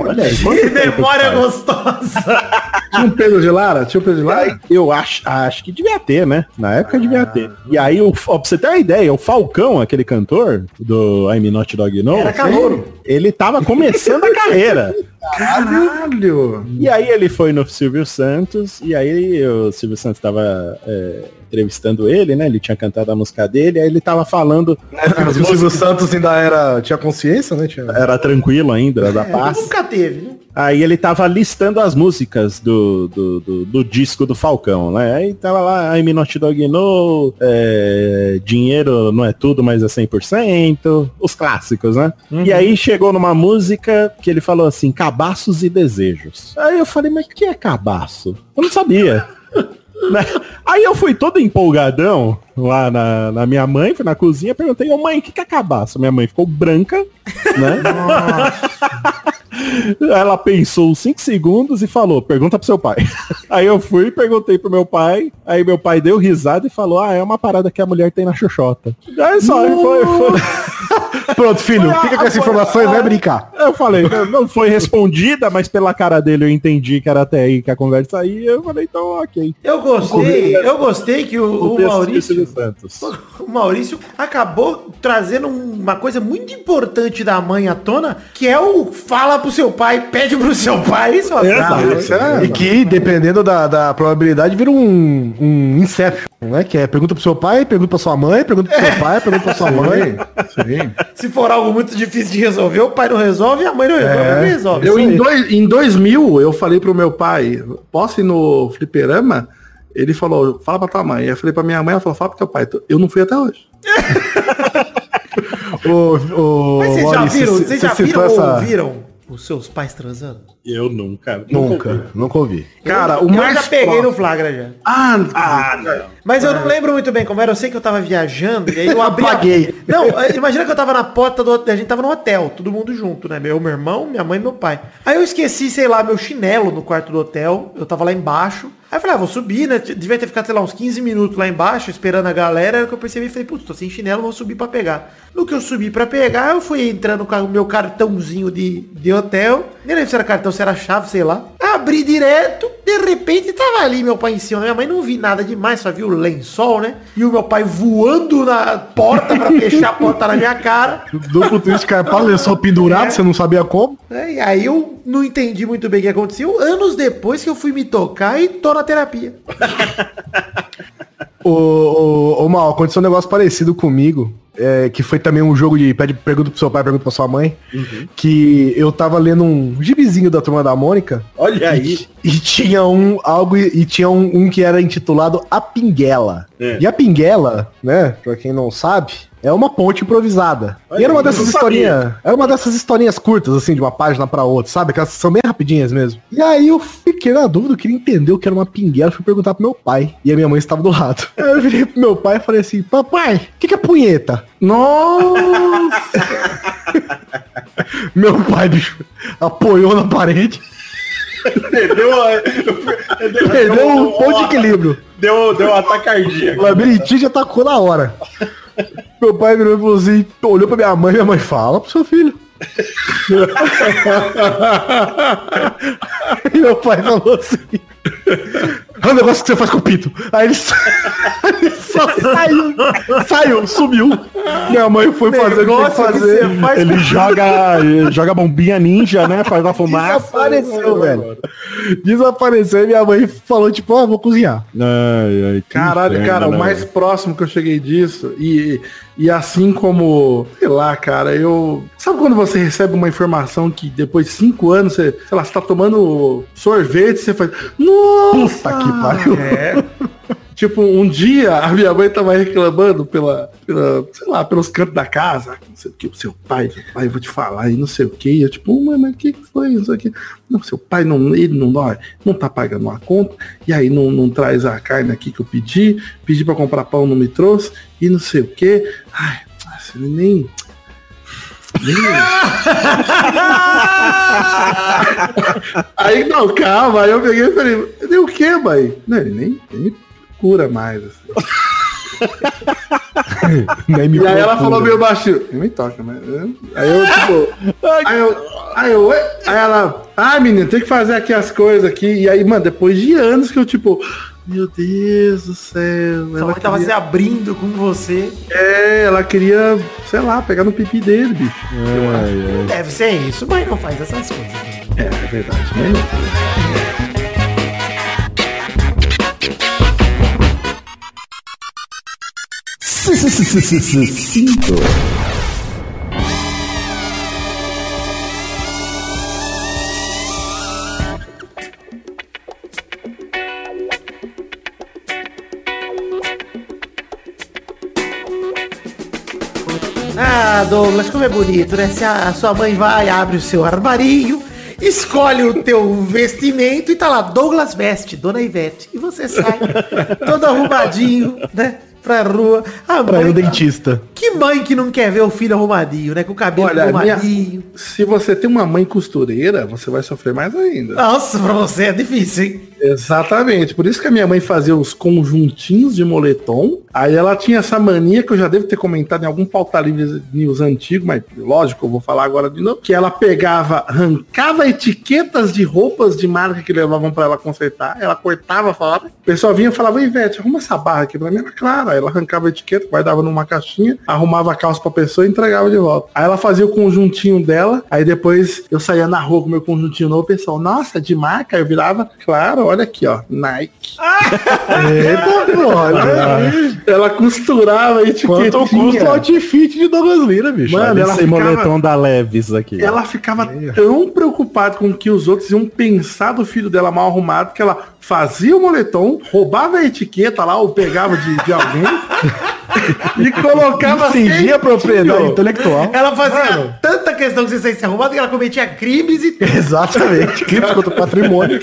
Olha aí, Que que memória faz? gostosa. Tinha um Pedro de Lara? Tinha um Pedro de Lara? Eu acho, acho que devia ter, né? Na época devia ter. E aí, o, ó, pra você ter uma ideia, o Falcão, aquele cantor do I'm Not Dog No, Era calouro. ele tava começando a carreira. Carreira. Caralho! E aí ele foi no Silvio Santos, e aí o Silvio Santos tava é, entrevistando ele, né? Ele tinha cantado a música dele, aí ele tava falando. Mas o Silvio Santos ainda era, tinha consciência, né? Tinha... Era tranquilo ainda, era da É, paz. nunca teve, né? Aí ele tava listando as músicas do, do, do, do disco do Falcão, né? Aí tava lá, I'm Not Dog No, é, Dinheiro não é tudo, mas é 100%, os clássicos, né? E aí chegou numa música que ele falou assim, cabaços e desejos. Aí eu falei, mas que é cabaço? Eu não sabia. Né? Aí eu fui todo empolgadão lá na, na minha mãe, fui na cozinha, perguntei, ô mãe, o que, que é cabaço? Minha mãe ficou branca, né? Ela pensou 5 segundos e falou, pergunta pro seu pai. Aí eu fui, perguntei pro meu pai, aí meu pai deu risada e falou, ah, é uma parada que a mulher tem na xoxota. Aí só, foi, foi, Pronto, filho, Foi a- fica com essa informação e vai brincar. eu falei, não foi respondida, mas pela cara dele eu entendi que era até aí que a conversa ia. Eu falei, então ok. Eu gostei, eu gostei que o, o de Maurício, Santos. o Maurício acabou trazendo uma coisa muito importante da mãe à tona, que é o fala pro seu pai, pede pro seu pai, isso é. Isso é- E que, dependendo da, da probabilidade, vira um, um Inception, né? Que é pergunta pro seu pai, pergunta pra sua mãe, pergunta pro seu pai, pergunta pra sua mãe. Sim. Se for algo muito difícil de resolver, o pai não resolve e a mãe não resolve, É. resolve. Eu, em, dois, em 2000, eu falei pro meu pai, posso ir no fliperama? Ele falou, fala pra tua mãe. Eu falei pra minha mãe, ela falou, fala pro teu pai. Eu não fui até hoje. Ô, ô, Mas vocês já viram, você- vocês você já viram ou essa- ouviram os seus pais transando? Eu nunca. Nunca, nunca ouvi. Cara, eu, o eu mais já peguei próximo- no flagra já. Ah, Ah, não. Mas eu não lembro muito bem como era. Eu sei que eu tava viajando e aí eu abri. a- Apaguei. Não, eh, imagina que eu tava na porta do hotel. A gente tava no hotel, todo mundo junto, né? Meu, meu irmão, minha mãe e meu pai. Aí eu esqueci, sei lá, meu chinelo no quarto do hotel. Eu tava lá embaixo. Aí eu falei, ah, vou subir, né? Devia ter ficado, sei lá, uns 15 minutos lá embaixo, esperando a galera. Era que eu percebi e falei, putz, tô sem chinelo, vou subir pra pegar. No que eu subi pra pegar, eu fui entrando com o meu cartãozinho de, de hotel. Nem lembro se era cartão, se era chave, sei lá. Abri direto, de repente tava ali meu pai em cima. Minha mãe não vi nada demais, só vi o lençol, né? E o meu pai voando na porta pra fechar a porta na minha cara. Duplo twist carpado, lençol pendurado, você não sabia como. né? E aí eu não entendi muito bem o que aconteceu. Anos depois que eu fui me tocar e tô na terapia. Ô, ô, ô Mal, aconteceu um negócio parecido comigo. É, que foi também um jogo de pede pergunta pro seu pai, pergunta pra sua mãe. Que eu tava lendo um gibizinho da turma da Mônica. Olha aí. E tinha um algo e tinha um, um que era intitulado A Pinguela. É. E a Pinguela, né, pra quem não sabe, é uma ponte improvisada. Olha e era uma dessas historinhas, era uma dessas historinhas curtas assim, de uma página pra outra, sabe? Que são bem rapidinhas mesmo. E aí eu fiquei na dúvida, eu queria entender o que era uma pinguela, fui perguntar pro meu pai. E a minha mãe estava do lado. Aí eu virei pro meu pai e falei assim: "Papai, o que que é punheta?" Nossa! Meu pai, bicho, apoiou na parede, Perdeu, a- perdeu um ponto de equilíbrio. Deu, deu um ataque cardíaco. O labirintinho já tacou na hora. Meu pai virou e falou assim, olhou pra minha mãe, minha mãe fala pro seu filho. e meu pai falou assim. É um negócio que você faz com o pito. Aí ele só, ele só saiu. Saiu, sumiu. Minha mãe foi fazer o que fazer. faz Ele joga, ele joga bombinha ninja, né? Faz a fumaça. Desapareceu, velho. Desapareceu e minha mãe falou, tipo, ó, vou cozinhar. Ai, ai, Caralho, inferno, cara, o né, mais velho? próximo que eu cheguei disso, e E assim como, sei lá, cara, eu. Sabe quando você recebe uma informação que depois de cinco anos, você, sei lá, você tá tomando sorvete, você faz. Nossa! Puta que pariu. É. Tipo, um dia a minha mãe tava reclamando pela, pela, sei lá, pelos cantos da casa, não sei o que, o seu pai, pai, eu vou te falar, e não sei o que, eu tipo, mas, mas o que foi isso aqui? Não, seu pai não, ele não, não, não tá pagando a conta, e aí não, não traz a carne aqui que eu pedi, pedi pra comprar pão, não me trouxe, e não sei o que, ai, assim, nem... nem- Aí, não, calma, aí eu peguei e falei, deu o que, mãe? Não, ele nem, nem me cura mais, assim. E aí ela falou meio baixinho, me toca, né? Aí eu, tipo, aí eu, aí eu, aí ela, ah, menino, tem que fazer aqui as coisas aqui. E aí, mano, depois de anos que eu, tipo, meu Deus do céu. Sua Ela tava se abrindo com você. é, ela queria, sei lá, pegar no pipi dele, bicho. Deve ser isso, mas não faz essas coisas. É, é verdade, mas não. Cinto. Ah, Douglas, como é bonito, né? Se a sua mãe vai, abre o seu armarinho, escolhe o teu vestimento e tá lá, Douglas veste, Dona Ivete. E você sai todo arrumadinho, né? Pra rua. Ah, Pra ir mãe, no dentista. que mãe que não quer ver o filho arrumadinho, né? Com o cabelo Olha, minha, arrumadinho. se você tem uma mãe costureira, você vai sofrer mais ainda. Nossa, pra você é difícil, hein? Exatamente. Por isso que a minha mãe fazia os conjuntinhos de moletom. Aí ela tinha essa mania que eu já devo ter comentado em algum pauta livre news antigo, mas lógico, eu vou falar agora de novo. Que ela pegava, arrancava etiquetas de roupas de marca que levavam pra ela consertar. Ela cortava, falava. O pessoal vinha e falava, Ivete, arruma essa barra aqui pra mim. Ela, claro. Aí ela arrancava a etiqueta, guardava numa caixinha, arrumava a calça pra pessoa e entregava de volta. Aí ela fazia o conjuntinho dela. Aí depois eu saía na rua com meu conjuntinho novo. O pessoal, nossa, de marca? Eu virava, claro, olha aqui, ó, Nike. Eita, olha. Ela costurava a etiquetinha. Quanto custa o outfit de Douglas Lira, bicho? Mano, ela Esse ficava- moletom da Leves aqui. Ela ficava tão preocupada com o que os outros iam pensar do filho dela mal arrumado que ela fazia o moletom, roubava a etiqueta lá ou pegava de, de alguém e colocava Fingia propriedade intelectual. Ela fazia tanta questão que você saísse arrumado que ela cometia crimes e. Exatamente. Crimes contra o patrimônio.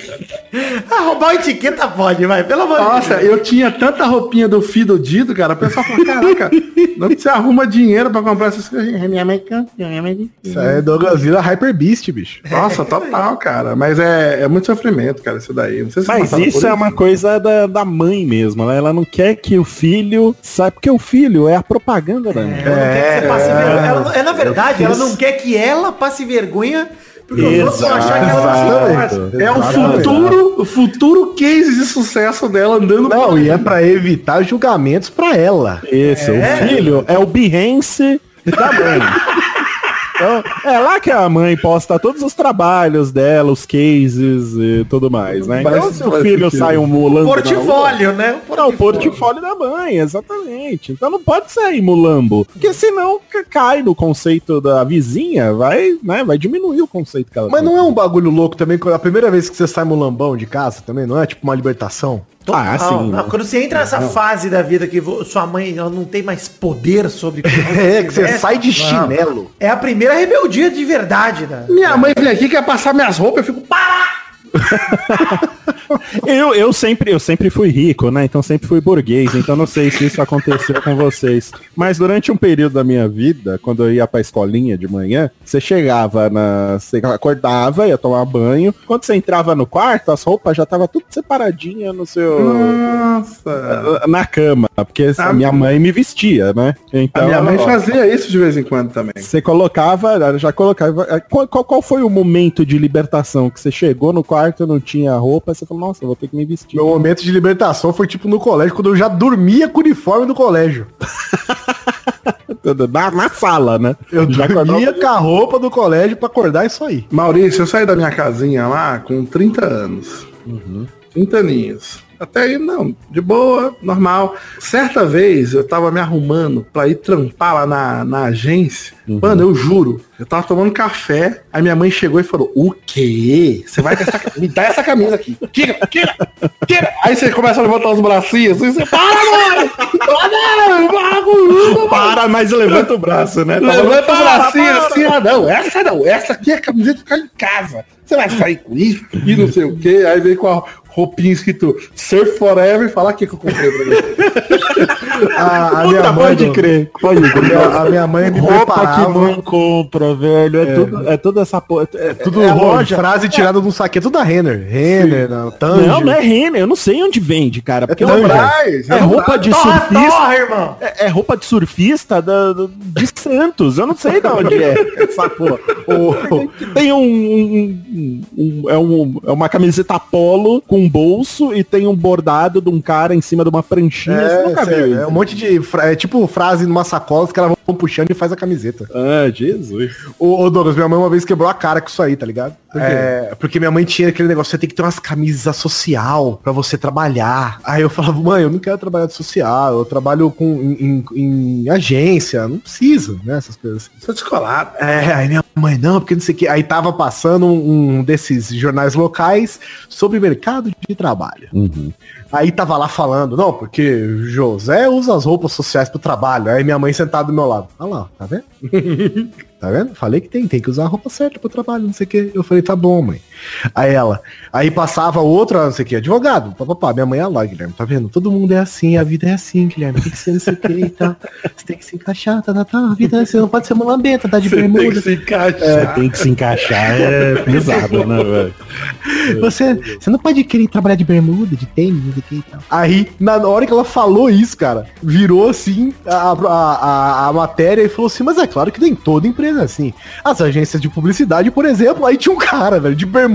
Ah, roubar a etiqueta pode, vai, pelo amor de Nossa, Deus. eu tinha tanta roupinha do Fido Dido, cara. O pessoal fala, caraca, não você arruma dinheiro pra comprar essas coisas. Minha mãe canta, minha mãe Isso é Douglas Lira Hyper Beast, bicho. Nossa, total, cara. Mas é, é muito sofrimento, cara, isso daí. Não sei se Mas passaram isso é uma coisa da, da mãe mesmo, né? Ela não quer que o filho saiba, porque o filho é a propaganda da mãe. Ela não quer que você passe É, vergonha. Ela é, na verdade, ela não quer que ela passe vergonha porque os outros vão achar que ela Exatamente. não se É o futuro, o futuro case de sucesso dela andando Não, e é pra evitar julgamentos pra ela. Isso, o filho é o Behance da mãe. Então, é lá que a mãe posta todos os trabalhos dela, os cases e tudo mais, né? Então, se o filho sentido. sai um rua- Portfólio, né? Não, o portfólio da mãe, exatamente. Então não pode sair mulambo. Porque senão cai no conceito da vizinha, vai, né, vai diminuir o conceito que ela Mas tem. não é um bagulho louco também, a primeira vez que você sai mulambão de casa também, não é tipo uma libertação? Ah, Não, sim. não, quando você entra nessa fase da vida que sua mãe ela não tem mais poder sobre É, que você veste, sai de chinelo. É a primeira rebeldia de verdade, né? Minha mãe vem aqui, quer passar minhas roupas, eu fico, para! Eu, eu, sempre, eu sempre fui rico, né? Então sempre fui burguês. Então não sei se isso aconteceu com vocês. Mas durante um período da minha vida, quando eu ia pra escolinha de manhã, você chegava na. Você acordava, ia tomar banho. Quando você entrava no quarto, as roupas já estavam tudo separadinha no seu. Nossa. Na cama. Porque a minha mãe me vestia, né? A Então. minha mãe fazia isso de vez em quando também. Você colocava, já colocava. Qual, qual foi o momento de libertação que você chegou no quarto, não tinha roupa, você falou, nossa, eu vou ter que me vestir. Meu momento de libertação foi tipo no colégio, quando eu já dormia com o uniforme do colégio. Na, na sala, né? Eu já dormia com a roupa do colégio pra acordar isso aí. Maurício, eu saí da minha casinha lá com 30 anos. 30 aninhos. Até aí, não, de boa, normal. Certa vez eu tava me arrumando pra ir trampar lá na, na agência. Mano, eu juro, eu tava tomando café, aí minha mãe chegou e falou: O quê? Você vai com essa Me dá essa camisa aqui. Tira, tira, tira. Aí você começa a levantar os bracinhos assim, você para, mano! Para, para mano. Para, mas levanta o braço, né? Tá Levanta o falando, bracinho para, assim, ah não, essa não, essa aqui é a camiseta de ficar em casa. Você vai sair com isso e não sei o que. Aí vem com a roupinha escrito Surf Forever e fala o que que eu comprei pra você. A, a Puta, minha mãe. pode do- crer, pode A crer. a minha mãe me Roupa que preparava. não compra, velho. É, tudo, é toda essa porra. É, Tudo é loja. frase tirada de um saquinho, tudo da Renner. Renner, da Tange. Não, não é Renner, eu não sei onde vende, cara. Porque é, Tange. Traz, é roupa de Torra, surfista. torra, irmão. É, é roupa de surfista da, do- de Santos. Eu não sei de onde é essa porra. O- tem um, um- um- é, um- é uma camiseta polo com bolso e tem um bordado de um cara em cima de uma pranchinha. Você É, nunca viu é um monte de fra- é tipo frase numa sacola que elas vão puxando e faz a camiseta. Ah, Jesus. Ô, ô, Douglas, minha mãe uma vez quebrou a cara com isso aí, tá ligado? É, porque minha mãe tinha aquele negócio, você tem que ter umas camisas social pra você trabalhar. Aí eu falava, mãe, eu não quero trabalhar de social, eu trabalho com, em, em- em agência, não precisa, né, essas coisas assim. Sou descolado. É, aí minha mãe, não, porque não sei o que. Aí tava passando um, um desses jornais locais sobre mercado de trabalho. Aí tava lá falando, não, porque José usa as roupas sociais pro trabalho. Aí minha mãe sentada do meu lado. Olha lá, tá vendo? tá vendo? Falei que tem, tem que usar a roupa certa pro trabalho, não sei o que. Eu falei, tá bom, mãe. Aí ela, aí passava outra, não sei o que, advogado, papapá, minha mãe é lá, Guilherme, tá vendo? Todo mundo é assim, a vida é assim, Guilherme, tem que ser não sei o que e tal. Você tem que se encaixar, tá, tá, tá, a vida é assim, não pode ser uma lambeta, tá de Você tem bermuda. que se encaixar. É, tem que se encaixar, é pesado, né, velho? Você, você não pode querer trabalhar de bermuda, de tênis, não sei o que e tal. Aí, na hora que ela falou isso, cara, virou assim a, a, a, a matéria e falou assim, mas é claro que tem toda empresa assim. As agências de publicidade, por exemplo, aí tinha um cara, velho, de bermuda,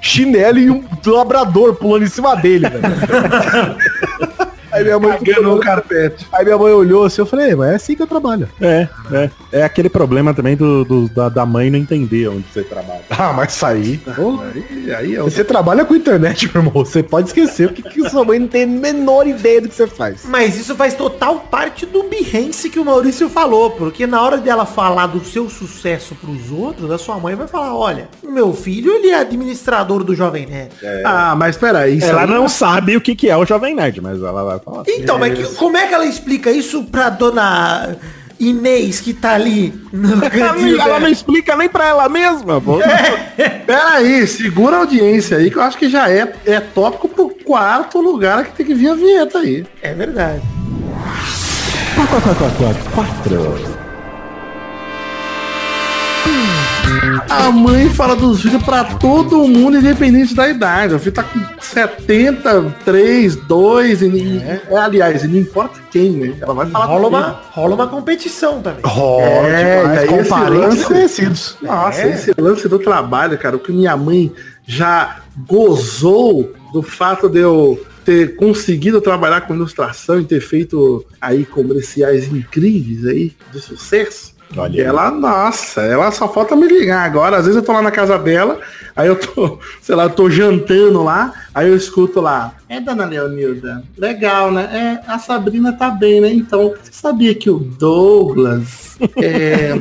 chinelo e um labrador pulando em cima dele, velho. Aí minha mãe Cagando no carpete. Aí minha mãe olhou assim, eu falei, mas é assim que eu trabalho. É, é. É aquele problema também do, do- da, da mãe não entender onde você trabalha. Ah, mas isso aí. Aí, aí é o Você trabalha com internet, meu irmão. Você pode esquecer porque que sua mãe não tem a menor ideia do que você faz. Mas isso faz total parte do Behance que o Maurício falou, porque na hora dela falar do seu sucesso pros outros, a sua mãe vai falar, olha, meu filho, ele é administrador do Jovem Nerd. Ah, mas peraí. isso Ela aí- não sabe o que, que é o Jovem Nerd, mas ela vai falar. Então, mas que- como é que ela explica isso pra dona Inês que tá ali no Ela, cantinho não- ela não explica nem pra ela mesma, pô. Peraí, segura a audiência aí, que eu acho que já é, é tópico pro quarto lugar que tem que vir a vinheta aí. É verdade. Quatro. A mãe fala dos filhos pra todo mundo, independente da idade. O filho tá com 73, 2, e, e- é, aliás, e não importa quem, né? Ela vai falar Rola filho. uma, rola uma competição também. É, demais, aí com esse parentes lance- conhecidos. Nossa, É. esse lance do trabalho, cara, o que minha mãe já gozou do fato de eu ter conseguido trabalhar com ilustração e ter feito aí comerciais incríveis aí, de sucesso. Olha ela, nossa, ela só falta me ligar agora. Às vezes eu tô lá na casa dela, aí eu tô, sei lá, eu tô jantando lá, aí eu escuto lá. É, dona Leonilda, legal, né? É, a Sabrina tá bem, né? Então, você sabia que o Douglas é,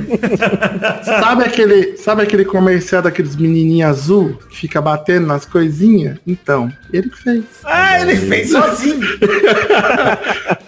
sabe aquele, sabe aquele comercial daqueles menininhos azul que fica batendo nas coisinhas? Então, ele que fez. Ah, ele fez sozinho.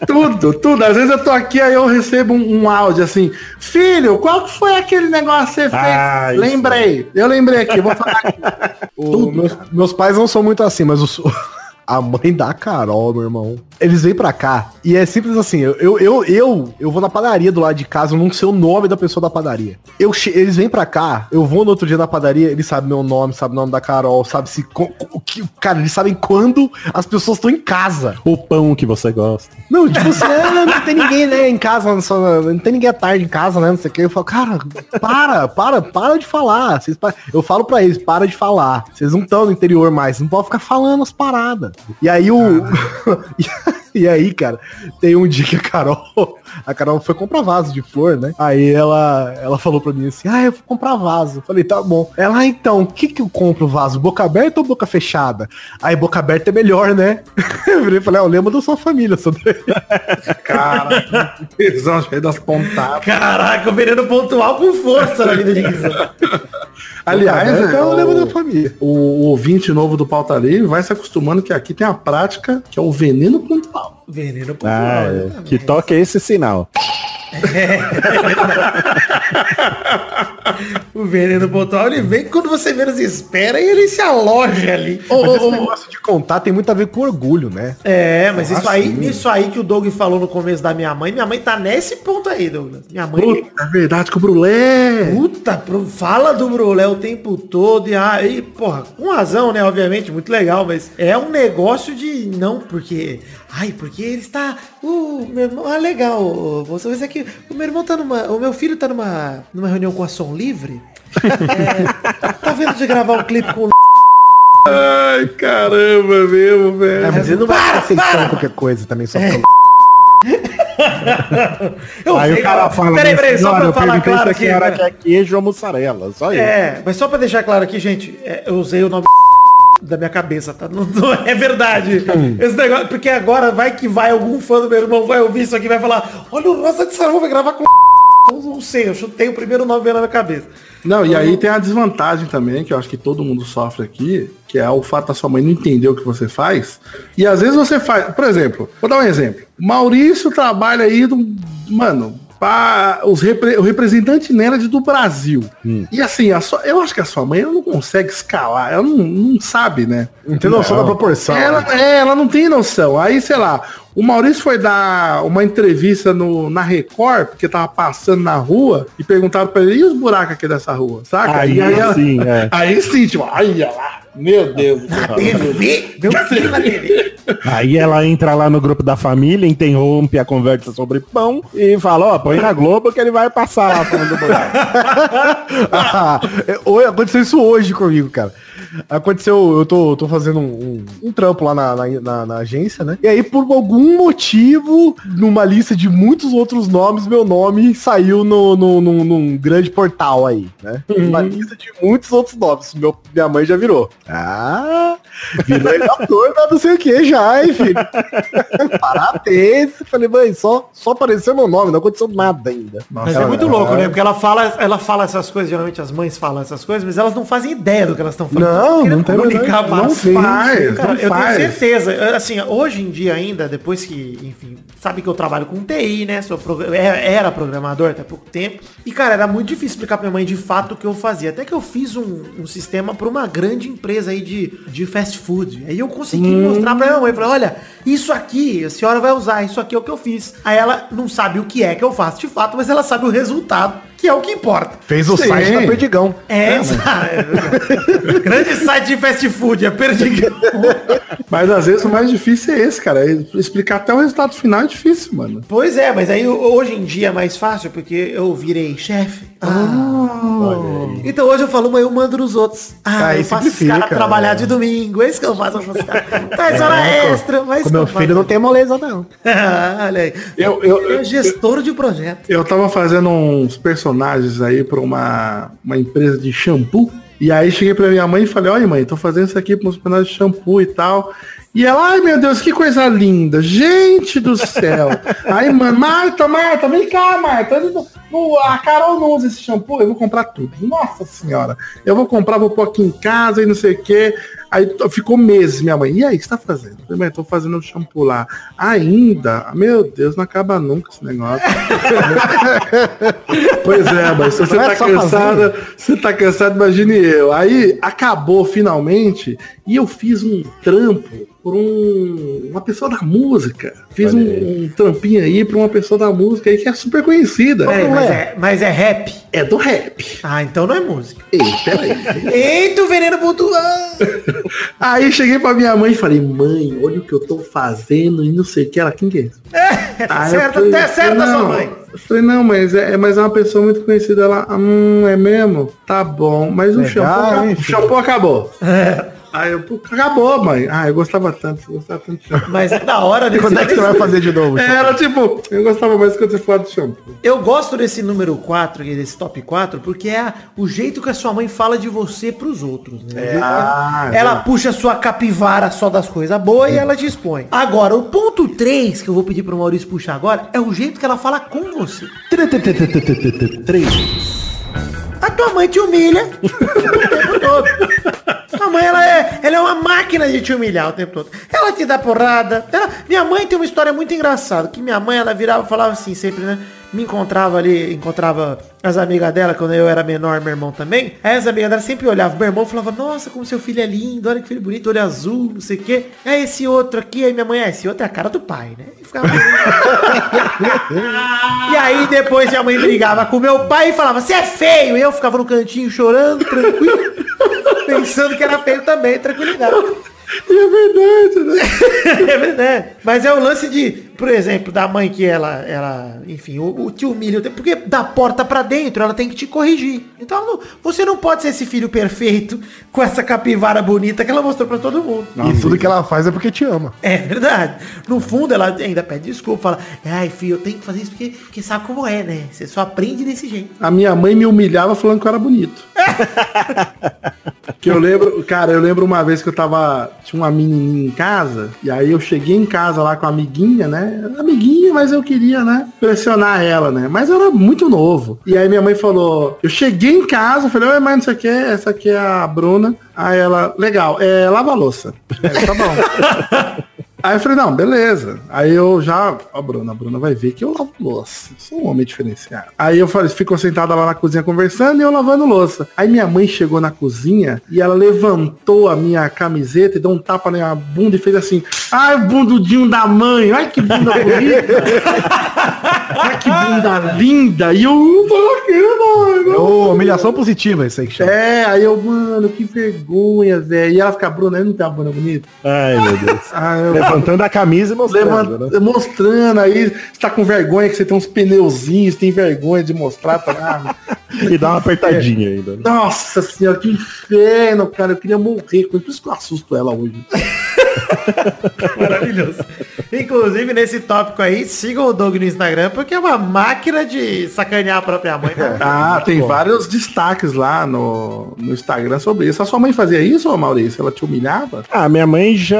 Tudo, tudo. Às vezes eu tô aqui, aí eu recebo um, um áudio assim, filho, qual que foi aquele negócio que você fez? Ah, lembrei, eu lembrei aqui, vou falar aqui. O- meus, meus pais não são muito assim, mas os- a mãe da Carol, meu irmão. Eles vêm pra cá e é simples assim. Eu, eu, eu, eu, eu vou na padaria do lado de casa, eu não sei o nome da pessoa da padaria. Eu, eles vêm pra cá, eu vou no outro dia na padaria, eles sabem meu nome, sabem o nome da Carol, sabe se. o que, cara, eles sabem quando as pessoas estão em casa. O pão que você gosta. Não, tipo assim, ah, não tem ninguém, né, em casa, só- não tem ninguém à tarde em casa, né, não sei o que. Eu falo, cara, para, para, para de falar. Vocês eu falo pra eles, para de falar. Vocês não estão no interior mais, não pode ficar falando as paradas. E aí o... E aí, cara, tem um dia que a Carol, a Carol foi comprar vaso de flor, né? Aí ela, ela falou pra mim assim, ah, eu vou comprar vaso. Falei, tá bom. Ela, ah, então, o que que eu compro vaso? Boca aberta ou boca fechada? Aí, boca aberta é melhor, né? Eu virei e falei, ah, eu lembro da sua família, Sandro. Cara, tesão cheio das pontadas. Caraca, o veneno pontual com força na vida de Guizão. Aliás, é, eu lembro o, da família. o, o ouvinte novo do Pauta Livre vai se acostumando que aqui tem a prática, que é o veneno pontual. Bowl. Veneno pontual. Ah, é. exatamente. que toque é esse sinal. O veneno pontual, ele vem quando você menos espera e ele se aloja ali. Mas esse negócio de contar tem muito a ver com orgulho, né? É, mas isso Ah, aí, sim. isso aí que o Doug falou no começo da minha mãe, minha mãe tá nesse ponto aí, Douglas. Minha mãe Puta, é verdade que o Brulé. Puta, fala do Brulé o tempo todo e aí, porra, com razão, né? Obviamente, muito legal, mas é um negócio de não, porque. Ai, porque ele está. Uh, meu irmão. Ah, legal. Você vai dizer que o meu irmão tá numa. O meu filho tá numa, numa reunião com a Som Livre. É, tá vendo de gravar um clipe com o. Ai, caramba, mesmo, velho. É, mas ele não vai ficar aceitando qualquer coisa também, só porque Eu Aí sei, o cara fala, Peraí, "Minha peraí, só senhora, pra eu falar claro se a aqui. senhora né? quer queijo ou mussarela, só isso. É, mas só pra deixar claro aqui, gente, é, eu usei o nome da minha cabeça, tá? Não, não é verdade. Esse negócio, porque agora vai que vai algum fã do meu irmão vai ouvir isso aqui vai falar, olha o Rosa de Saravão vai gravar com eu não sei, eu chutei o primeiro nome na minha cabeça. Não, e aí tem a desvantagem também, que eu acho que todo mundo sofre aqui, que é o fato da sua mãe não entender o que você faz. E às vezes você faz, por exemplo, vou dar um exemplo. Maurício trabalha aí do, mano, para os repre- o representante nerd do Brasil. E assim, a sua- eu acho que a sua mãe ela não consegue escalar, ela não, não sabe, né? não tem noção da proporção. Ela, né? é, ela não tem noção. Aí, sei lá, o Maurício foi dar uma entrevista no, na Record, porque tava passando na rua, e perguntaram pra ele, e os buracos aqui dessa rua, saca? Aí E ela- sim, é. Aí sim, tipo, olha lá, meu Deus céu. TV? Meu na TV. Aí ela entra lá no grupo da família, interrompe a conversa sobre pão e fala, ó, põe na Globo que ele vai passar falando do buraco. Ah, é, aconteceu isso hoje comigo, cara. Aconteceu, eu tô, tô fazendo um, um- um trampo lá na, na, na- na agência, né? E aí, por algum motivo, numa lista de muitos outros nomes, meu nome saiu no, no, num- num grande portal aí, né? Uma lista de muitos outros nomes. Meu, minha mãe já virou. Ah, virou ele ator da não sei o que já, hein, filho? Parabéns. Falei, mãe, só, só apareceu meu nome, não aconteceu nada ainda. Mas é muito louco, né? Porque ela fala, ela fala essas coisas, geralmente as mães falam essas coisas, mas elas não fazem ideia do que elas estão falando. Não, não tem comunicar Não faz, Cara, não eu faz. tenho certeza. Assim, hoje em dia ainda, depois que, enfim, sabe que eu trabalho com TI, né? Sou prog- é- era programador até pouco tempo. E, cara, era muito difícil explicar pra minha mãe de fato o que eu fazia. Até que eu fiz um, um sistema pra uma grande empresa aí de, de fast food. Aí eu consegui Hum. mostrar pra minha mãe. Falei, olha, isso aqui, a senhora vai usar, isso aqui é o que eu fiz. Aí ela não sabe o que é que eu faço de fato, mas ela sabe o resultado, que é o que importa. Fez o Sim. site da Perdigão. É, é, grande site de fast food, é perdigão. Mas às vezes o mais difícil é esse, cara. Explicar até o resultado final é difícil, mano. Pois é, mas aí hoje em dia é mais fácil, porque eu virei chefe. então hoje eu falo, mãe, eu mando nos outros. Ah, Aí eu faço os caras trabalhar é. de domingo, é isso que eu faço. Faz hora extra, mas Com meu filho não tem moleza, não. Olha aí. Eu- eu- Ele é gestor de projeto. Eu tava fazendo uns personagens aí pra uma, uma empresa de shampoo. E aí cheguei pra minha mãe e falei, olha mãe, tô fazendo isso aqui pra uns personagens de shampoo e tal. E ela, ai meu Deus, que coisa linda. Gente do céu. aí, mano, Marta, Marta, vem cá, Marta. Não- a Carol não usa esse shampoo, eu vou comprar tudo. Nossa senhora. Eu vou comprar, vou pôr aqui em casa e não sei o quê. Aí ficou meses, minha mãe. E aí, o que você tá fazendo? Eu falei, mãe, tô fazendo o shampoo lá. Ainda? Meu Deus, não acaba nunca esse negócio. Pois é, mas se você Não é tá só cansada, você tá cansado, imagine eu. Aí acabou finalmente e eu fiz um trampo por um- uma pessoa da música. Fiz um, um trampinho aí pra uma pessoa da música aí que é super conhecida. É, mas, é, mas é rap? É do rap. Ah, então não é música. Ei, peraí. Eita, o veneno pontual! Aí cheguei pra minha mãe e falei, mãe, olha o que eu tô fazendo e não sei o que. Ela, quem que é? Tá eu certo, falei, até certo da sua mãe. Eu falei, não, mas é, mas é uma pessoa muito conhecida lá. Hum, é mesmo? Tá bom. Mas o shampoo, hein, o shampoo acabou. Aí eu, pô, acabou, mãe. Ah, eu gostava tanto, eu gostava tanto de shampoo. Mas é da hora desse Quando é que você vai fazer de novo? É, Era tipo, eu gostava mais quando você fala de shampoo. Eu gosto desse número 4, aqui, desse top 4, porque é o jeito que a sua mãe fala de você pros outros. Né? Que Ah, ela, ela puxa a sua capivara só das coisas boas e ela te expõe. Agora, o ponto 3, que eu vou pedir pro Maurício puxar agora, é o jeito que ela fala com você. A tua mãe te humilha o tempo todo. A mãe, ela é, ela é uma máquina de te humilhar o tempo todo. Ela te dá porrada. Ela- minha mãe tem uma história muito engraçada. Que minha mãe, ela virava, falava assim sempre, né? Me encontrava ali, encontrava as amigas dela quando eu era menor, meu irmão também. Aí as amigas dela sempre olhavam. Meu irmão falava, nossa, como seu filho é lindo, olha que filho bonito, olho azul, não sei o quê. É esse outro aqui, aí minha mãe, é esse outro é a cara do pai, né? E ficava... E aí depois minha mãe brigava com meu pai e falava, você é feio. E eu ficava no cantinho chorando, tranquilo, pensando que era feio também, tranquilidade. E é verdade, né? é verdade. Mas é o lance de, por exemplo, da mãe que ela, ela enfim, o, o te humilha. Porque da porta pra dentro ela tem que te corrigir. Então não- você não pode ser esse filho perfeito com essa capivara bonita que ela mostrou pra todo mundo. E tudo que ela faz é porque te ama. É verdade. No fundo, ela ainda pede desculpa, fala, ai, filho, eu tenho que fazer isso porque, porque sabe como é, né? Você só aprende desse jeito. A minha mãe me humilhava falando que eu era bonito. que eu lembro, cara, eu lembro uma vez que eu tava, tinha uma menininha em casa, e aí eu cheguei em casa lá com a amiguinha, né? Amiguinha, mas eu queria, né? Pressionar ela, né? Mas eu era muito novo. E aí minha mãe falou, eu cheguei em casa, falei, oi mãe, não sei o que, essa aqui é a Bruna. Aí ela, legal, é lava a louça. Aí, tá bom. Aí eu falei, não, beleza. Aí eu já. Ó, Bruna, a Bruna vai ver que eu lavo louça. Sou um homem diferenciado. Aí eu falei, ficou sentada lá na cozinha conversando e eu lavando louça. Aí minha mãe chegou na cozinha e ela levantou a minha camiseta e deu um tapa na minha bunda e fez assim, ai, bundudinho da mãe, ai que bunda bonita. ai que bunda linda. E eu não tô aqui, mano. Ô, humilhação positiva, isso aí que chama. É, aí eu, mano, que vergonha, velho. E ela fica, Bruna, eu não tem uma bunda bonita? Ai, meu Deus. Ah, eu, Levantando a camisa e mostrando, né? mostrando aí, você tá com vergonha que você tem uns pneuzinhos, tem vergonha de mostrar pra ah, E dá uma apertadinha ainda. né? Nossa senhora, que inferno, cara. Eu queria morrer. Por isso que eu assusto ela hoje. Maravilhoso. Inclusive, nesse tópico aí, sigam o Doug no Instagram, porque é uma máquina de sacanear a própria mãe. né? Ah, tem vários destaques lá no, no Instagram sobre isso. A sua mãe fazia isso, Maurício? Ela te humilhava? Ah, minha mãe já.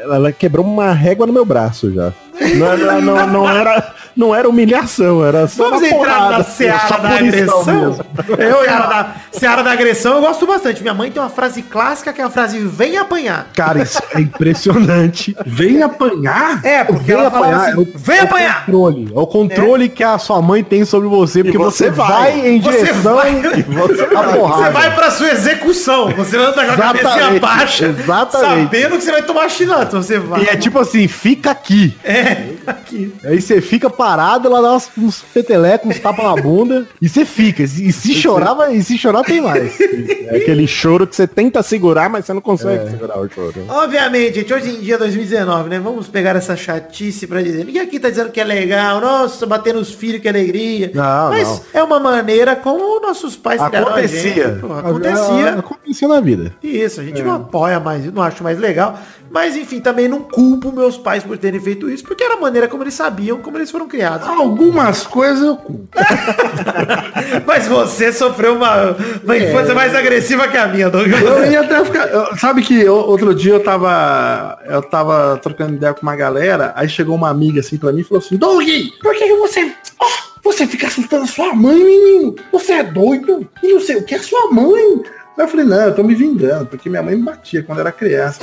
Ela, quebrou uma régua no meu braço já. Não, não, não era, não era humilhação, era só Vamos uma entrar porrada, na seara da agressão? Eu, seara, da, seara da agressão eu gosto bastante. Minha mãe tem uma frase clássica que é a frase vem apanhar. Cara, isso é impressionante. Vem apanhar? É, porque Vem ela apanhar, assim, é o- vem é o apanhar! Controle. É o controle que a sua mãe tem sobre você, porque você você, vai. vai, em Você direção vai. e você a Você vai pra sua execução. Você anda com a cabeça baixa. exatamente. Sabendo que você vai tomar chinelo. Você vai. E é tipo assim, fica aqui. É, aqui. Aí você fica parado, ela dá uns, uns petelecos, uns tapas na bunda, e você fica. E se chorar, vai, e se chorar tem mais. É aquele choro que você tenta segurar, mas você não consegue segurar o choro. Obviamente, gente, hoje em dia, 2019, né? Vamos pegar essa chatice pra dizer. Ninguém aqui tá dizendo que é legal, nossa, bater nos filhos, que alegria. Não, Mas não. é uma maneira como nossos pais Acontecia. gente. Pô, Acontecia. Acontecia na vida. Isso, a gente não apoia mais, não acho mais legal. Mas enfim, também não culpo meus pais por terem feito isso, porque era a maneira como eles sabiam, como eles foram criados. Algumas coisas eu culpo. Mas você sofreu uma, uma infância mais agressiva que a minha, Douglas. Eu ia até ficar. eu- sabe que eu- outro dia eu tava. Eu tava trocando ideia com uma galera, aí chegou uma amiga assim pra mim e falou assim, Doug, por que você. ó, você fica assustando a sua mãe, menino? Você é doido? E não sei o que é sua mãe. Aí eu falei, não, eu tô me vingando, porque minha mãe me batia quando era criança.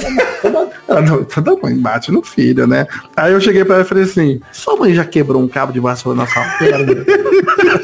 Ela, não, toda mãe bate no filho, né? Aí eu cheguei pra ela e falei assim, sua mãe já quebrou um cabo de vassoura na sua perna?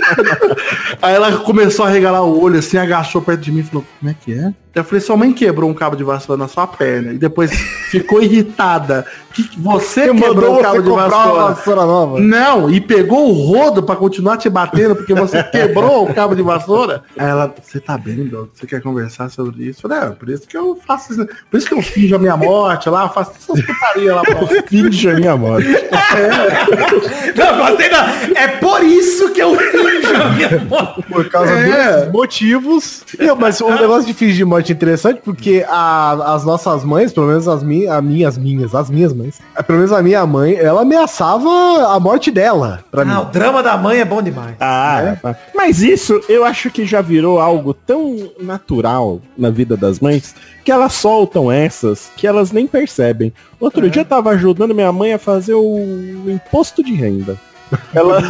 Aí ela começou a regalar o olho, assim, agachou perto de mim e falou, como é que é? Eu falei, sua mãe quebrou um cabo de vassoura na sua perna. E depois ficou irritada. Que você quebrou o cabo de vassoura. vassoura nova. Não, e pegou o rodo pra continuar te batendo porque você quebrou o cabo de vassoura. Aí ela, você tá bem, Doug? Você quer conversar? sobre isso. Falei, é, por isso que eu faço isso. Por isso que eu finjo a minha morte lá, faço essas putarias lá pra Finge a minha morte. Não, gostei da... É por isso que eu finjo a minha morte. Por causa É. desses motivos. Não, mas o negócio de fingir morte é interessante porque a- as nossas mães, pelo menos as, mi, a minhas, minhas, as minhas mães, eh, pelo menos a minha mãe, ela ameaçava a morte dela pra Ah, o mim. drama da mãe é bom demais. Ah, mas isso eu acho que já virou algo tão natural na vida das mães que elas soltam essas que elas nem percebem. Outro dia eu tava ajudando minha mãe a fazer o imposto de renda. Ela,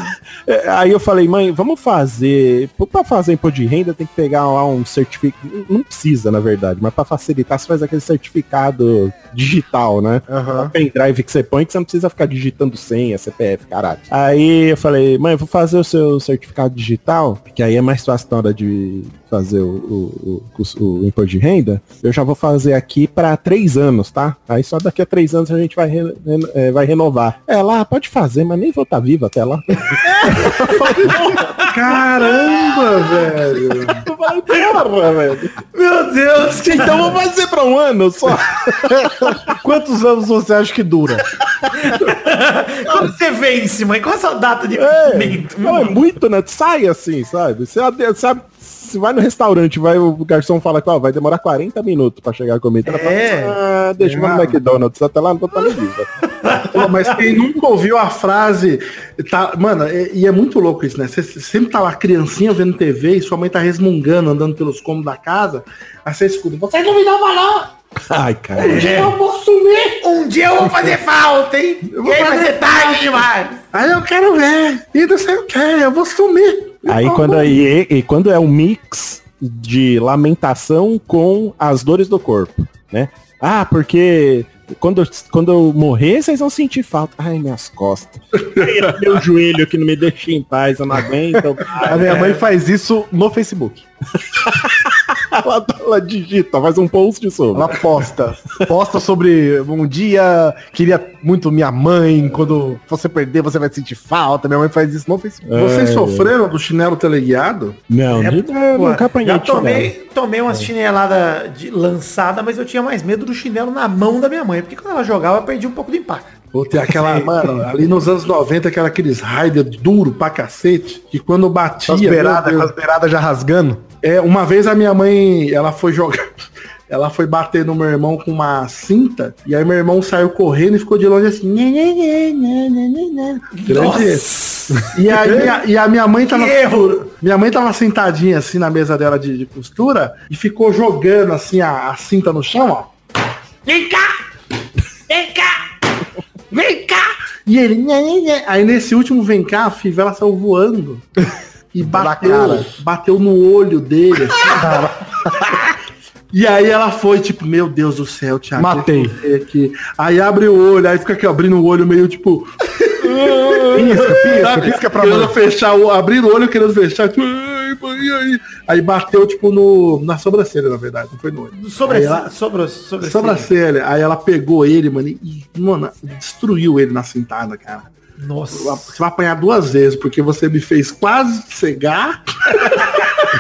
é, aí eu falei, mãe, vamos fazer. Pra fazer imposto de renda tem que pegar lá um certificado. Não precisa, na verdade, mas pra facilitar, você faz aquele certificado digital, né? Aham. pendrive que você põe que você não precisa ficar digitando senha, CPF, caralho. Aí eu falei, mãe, eu vou fazer o seu certificado digital, que aí é mais fácil na hora de fazer o, o, o, o imposto de renda. Eu já vou fazer aqui pra três anos, tá? Aí só daqui a três anos a gente vai, re- reno- é, vai renovar. É lá, pode fazer, mas nem vou estar vivo até lá. Caramba, velho. Porra, velho. Meu Deus, Então vou fazer pra um ano só. Quantos anos você acha que dura? Quando você vence, mãe? Qual é a sua data de É, vencimento? não, é muito, né? Sai assim, sabe? Você sabe, você vai no restaurante, vai, o garçom fala que ó, vai demorar 40 minutos pra chegar a comida. Ela É. fala, ah, deixa eu ir no McDonald's, até lá não tô tão viva. Pô, mas quem nunca ouviu a frase. Tá, mano, é- e é muito louco isso, né? Você sempre tá lá criancinha vendo TV e sua mãe tá resmungando, andando pelos cômodos da casa. Aí você escuta, vocês não me dão valor! Ai, cara. É. Eu vou sumir! Um dia eu vou fazer falta, hein? vou E aí vai fazer ser tarde demais. Aí eu quero ver! E não sei o que, eu vou sumir! Aí quando, aí, e quando é um mix de lamentação com as dores do corpo, né? Ah, porque quando, eu- quando eu morrer, vocês vão sentir falta. Ai, minhas costas. Meu joelho que não me deixa em paz, eu não aguento. A minha mãe faz isso no Facebook. ela, ela digita, faz um post sobre. Ela posta. Posta sobre um dia, queria muito minha mãe, quando você perder, você vai sentir falta. Minha mãe faz isso no Facebook. Vocês sofreram do chinelo teleguiado? Não, É, de- Pô, nunca apanhei já de chinelo. tomei, tomei umas chineladas de lançada, mas eu tinha mais medo do chinelo na mão da minha mãe. Porque quando ela jogava, eu perdi um pouco do impacto. Ou tem aquela, mano, ali nos anos 90, aquela aqueles Raider duro pra cacete, que quando batia. Com as beiradas já rasgando. É, uma vez a minha mãe, ela foi jogar, ela foi bater no meu irmão com uma cinta, e aí meu irmão saiu correndo e ficou de longe assim. Grande. E, aí, a, e a minha mãe tava. Minha mãe tava sentadinha assim na mesa dela de, de costura e ficou jogando assim a, a cinta no chão, ó. Vem cá! Vem cá! Vem cá! E ele. Aí nesse último vem cá, a fivela saiu voando. E bateu, bateu no olho dele, assim. E aí ela foi, tipo, meu Deus do céu, Thiago. Matei. Aqui. Aí abre o olho, aí fica aqui, abrindo o olho meio tipo. Pisca, pisca, pisca pra querendo fechar o. Abrindo o olho, querendo fechar. Tipo, ai, mãe, e aí? Bateu, tipo, no. Na sobrancelha, na verdade, não foi no olho. Sobre, Aí ela- sobre, sobre, Sobrancelha. Aí ela pegou ele, mano, e, mano, destruiu ele na cintada, cara. Nossa. Você vai apanhar duas vezes, porque você me fez quase cegar.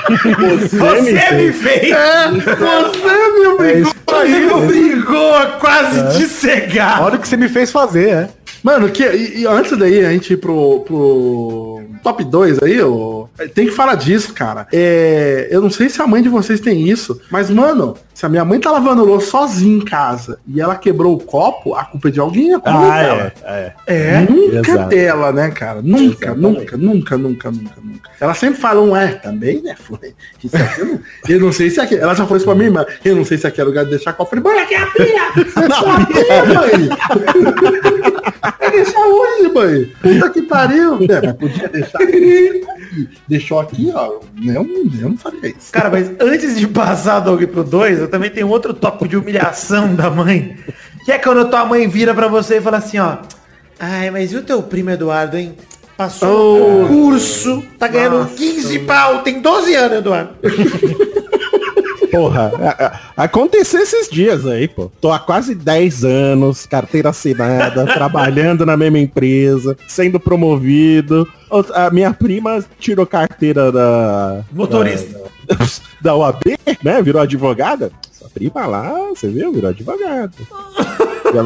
Você me fez. É, você me obrigou a Você me isso. obrigou a quase te cegar. Olha o que você me fez fazer, é. Mano, que, e, e antes daí a gente ir pro, pro top 2 aí, ô, tem que falar disso, cara. É, eu não sei se a mãe de vocês tem isso, mas, mano, se a minha mãe tá lavando louça sozinha em casa e ela quebrou o copo, a culpa é de alguém, a culpa Ah, é dela. é, é. É. Nunca Exato. dela, né, cara? Nunca, nunca, nunca, nunca, nunca, nunca. Ela sempre fala um é, também, né? Isso aqui eu não, eu não sei se aqui. Ela já falou isso pra minha irmã. Eu não sei se aqui é lugar de deixar copo. Eu falei, mãe, aqui é a pia! É pia, mãe! Deixar hoje, mãe! Puta que pariu! É, mas podia deixar aqui. Deixou aqui, ó. Eu, eu não faria isso. Cara, mas antes de passar, Doug, pro 2, eu também tenho outro tópico de humilhação da mãe. Que é quando tua mãe vira pra você e fala assim, ó. Ai, mas e o teu primo Eduardo, hein? Passou no curso, tá ganhando 15 pau, tem 12 anos, Eduardo. Porra, a- a- aconteceu esses dias aí, pô. Tô há quase 10 anos, carteira assinada, trabalhando na mesma empresa, sendo promovido. A minha prima tirou carteira da. Motorista. da- da UAB, né? Virou advogada. Sua prima lá, você viu? Virou advogada. Já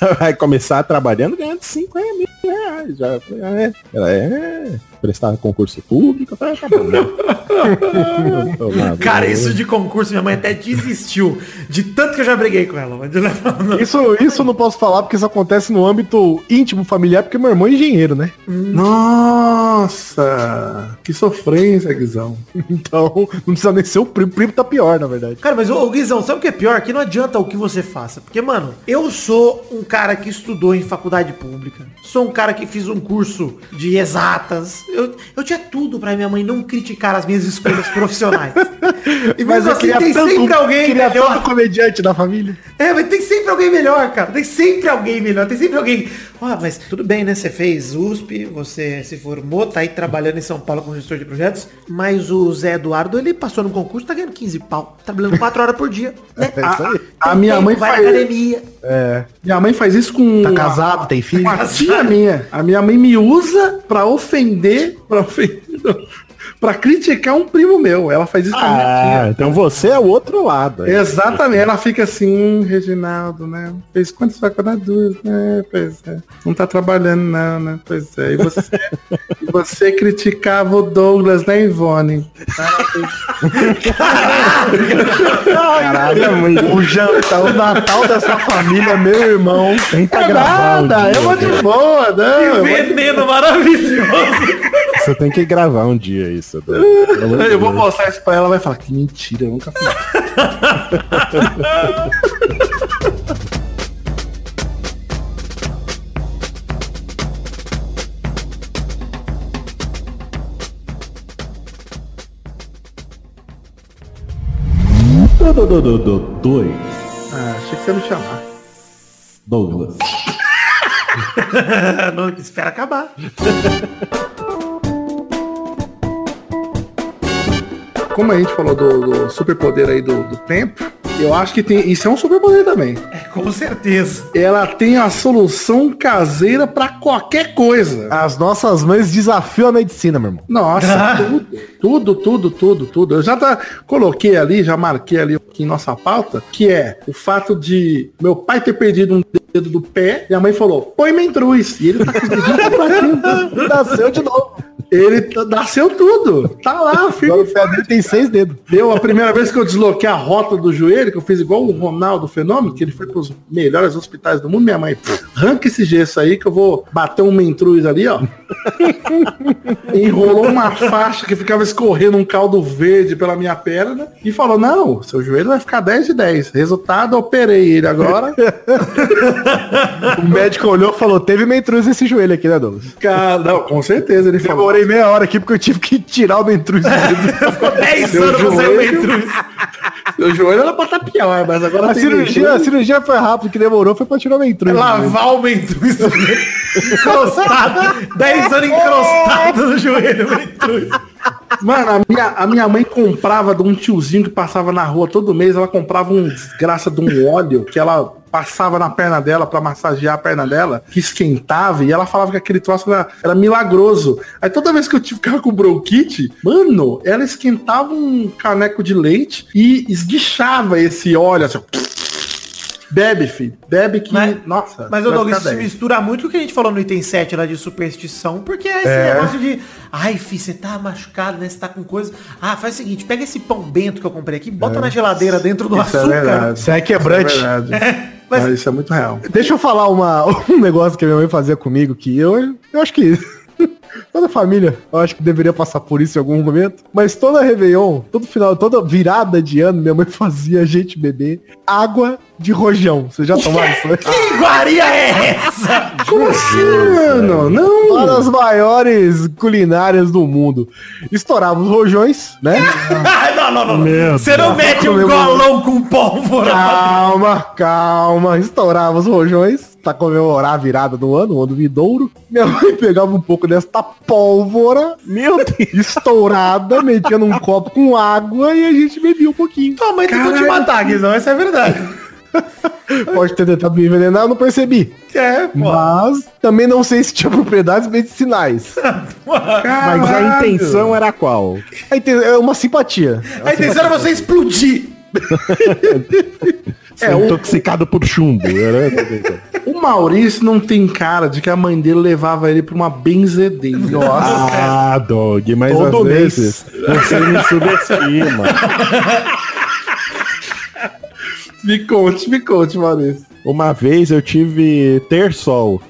vai, começar trabalhando ganhando 50 mil reais. Já, é. Ela é. Prestar concurso público. Ah, tá bom. né? Cara, isso de concurso, minha mãe até desistiu. De tanto que eu já briguei com ela. Mas Isso, isso eu não posso falar porque isso acontece no âmbito íntimo familiar, porque meu irmão é engenheiro, né? Nossa! Que sofrência, Guizão. Então, não precisa nem ser o primo. O primo tá pior, na verdade. Cara, mas ô, ô Guizão, sabe o que é pior? Que não adianta o que você faça. Porque, mano, eu sou um cara que estudou em faculdade pública. Sou um cara que fiz um curso de exatas. Eu, eu tinha tudo pra minha mãe não criticar as minhas escolhas profissionais. E Mas eu assim queria tem tanto, sempre alguém queria melhor. tanto comediante da família. É, mas tem sempre alguém melhor, cara. Tem sempre alguém melhor. Tem sempre alguém. Ah, mas tudo bem, né? Você fez USP, você se formou, tá aí trabalhando em São Paulo como gestor de projetos. Mas o Zé Eduardo, ele passou no concurso, tá ganhando 15 pau. Trabalhando 4 horas por dia. Né? É isso aí. A minha tempo, mãe vai faz- academia. É. Minha mãe faz isso com. Tá casado, tem filho? Uma tia minha. A minha mãe me usa pra ofender, pra ofender, pra criticar um primo meu. Ela faz isso com a minha Ah, tia. então você é o outro lado. aí. Exatamente, ela fica assim, hum, Reginaldo, né? Fez quantas faculdades? Duas, né? Pois é. Não tá trabalhando, não, né? Pois é. E você, e você criticava o Douglas, né, Ivone? Caralho, o jantar, o Natal dessa família, meu irmão. Tenta É gravar. nada, eu vou de boa, vou de Veneno maravilhoso. Você tem que gravar um dia isso. Eu vou mostrar isso pra ela, ela vai falar que mentira, eu nunca fiz. Do, do, do, do, do, dois. Ah, achei que você ia me chamar. Douglas. Não, espera acabar. Como a gente falou do, do superpoder aí do, do tempo, eu acho que tem. Isso é um superpoder também. É, com certeza. Ela tem a solução caseira pra qualquer coisa. As nossas mães desafiam a medicina, meu irmão. Nossa, tudo, tudo, tudo, tudo, tudo. Eu já tá, coloquei ali, já marquei ali aqui em nossa pauta, que é o fato de meu pai ter perdido um dedo do pé e a mãe falou, põe mentruz. E ele tá com dedinhos completinhos. Nasceu de novo. Ele nasceu tudo. Tá lá, Agora filho. o pé dele tem seis dedos. Deu a primeira vez que eu desloquei a rota do joelho, que eu fiz igual o Ronaldo Fenômeno, que ele foi pros melhores hospitais do mundo, minha mãe, "Pff, arranca esse gesso aí que eu vou bater um mentruz ali, ó. Enrolou uma faixa que ficava escorrendo um caldo verde pela minha perna e falou, não, seu joelho vai ficar 10 de 10. Resultado, operei ele agora. O médico olhou e falou, teve mentruz nesse joelho aqui, né, Douglas? Cara, não, com certeza, ele falou. Demorei meia hora aqui porque eu tive que tirar o mentruz do dedo. 10 Seu anos você é o joelho. mentruz. Seu joelho era pra estar pior, mas agora A cirurgia, a cirurgia foi rápido, o que demorou foi pra tirar o mentruz. Lavar o mentruz. encrostado. 10 anos encrostado no joelho, o mentruz. Mano, a minha, a minha mãe comprava de um tiozinho que passava na rua todo mês, ela comprava um desgraça de um óleo que ela passava na perna dela pra massagear a perna dela, que esquentava, e ela falava que aquele troço era, era milagroso. Aí toda vez que eu ficava com bronquite, mano, ela esquentava um caneco de leite e esguichava esse óleo assim. Bebe, filho. Bebe que. Mas- nossa. Mas, ô Douglas, isso se 10. mistura muito com o que a gente falou no item 7 lá de superstição, porque é esse negócio de. Ai, filho, você tá machucado, né? Você tá com coisa. Ah, faz o seguinte, pega esse pão bento que eu comprei aqui, bota na geladeira dentro do Isso é açúcar. verdade. Isso é quebrante. Isso é verdade. mas- Mas isso é muito real. Deixa eu falar uma, um negócio que a minha mãe fazia comigo, que eu, eu acho que toda família, eu acho que deveria passar por isso em algum momento. Mas toda Réveillon, todo final, toda virada de ano, minha mãe fazia a gente beber água de rojão. Vocês já tomaram isso? né? Que iguaria é essa? Como assim, mano? Não. Uma das maiores culinárias do mundo. Estourava os rojões, né? Não, não, não. não. Você não mete um golão com pólvora. Calma, calma. Estourava os rojões pra comemorar a virada do ano, o ano vidouro. Minha mãe pegava um pouco desta pólvora, meu Deus, estourada, metia num copo com água e a gente bebia um pouquinho. Tua mãe tentou te matar, Guizão, essa é a verdade. Pode ter tentado me envenenar, eu não percebi. É, pô. Mas também não sei se tinha propriedades medicinais. Mas a intenção era qual? A inten- É uma simpatia. A intenção era você explodir. Ser intoxicado por chumbo. Intenção. O Maurício não tem cara de que a mãe dele levava ele pra uma benzedeira. Nossa. Ah, Dog, mas Todo às mês. vezes você me subestima. Me conte, me conte, Maurício. Uma vez eu tive ter sol.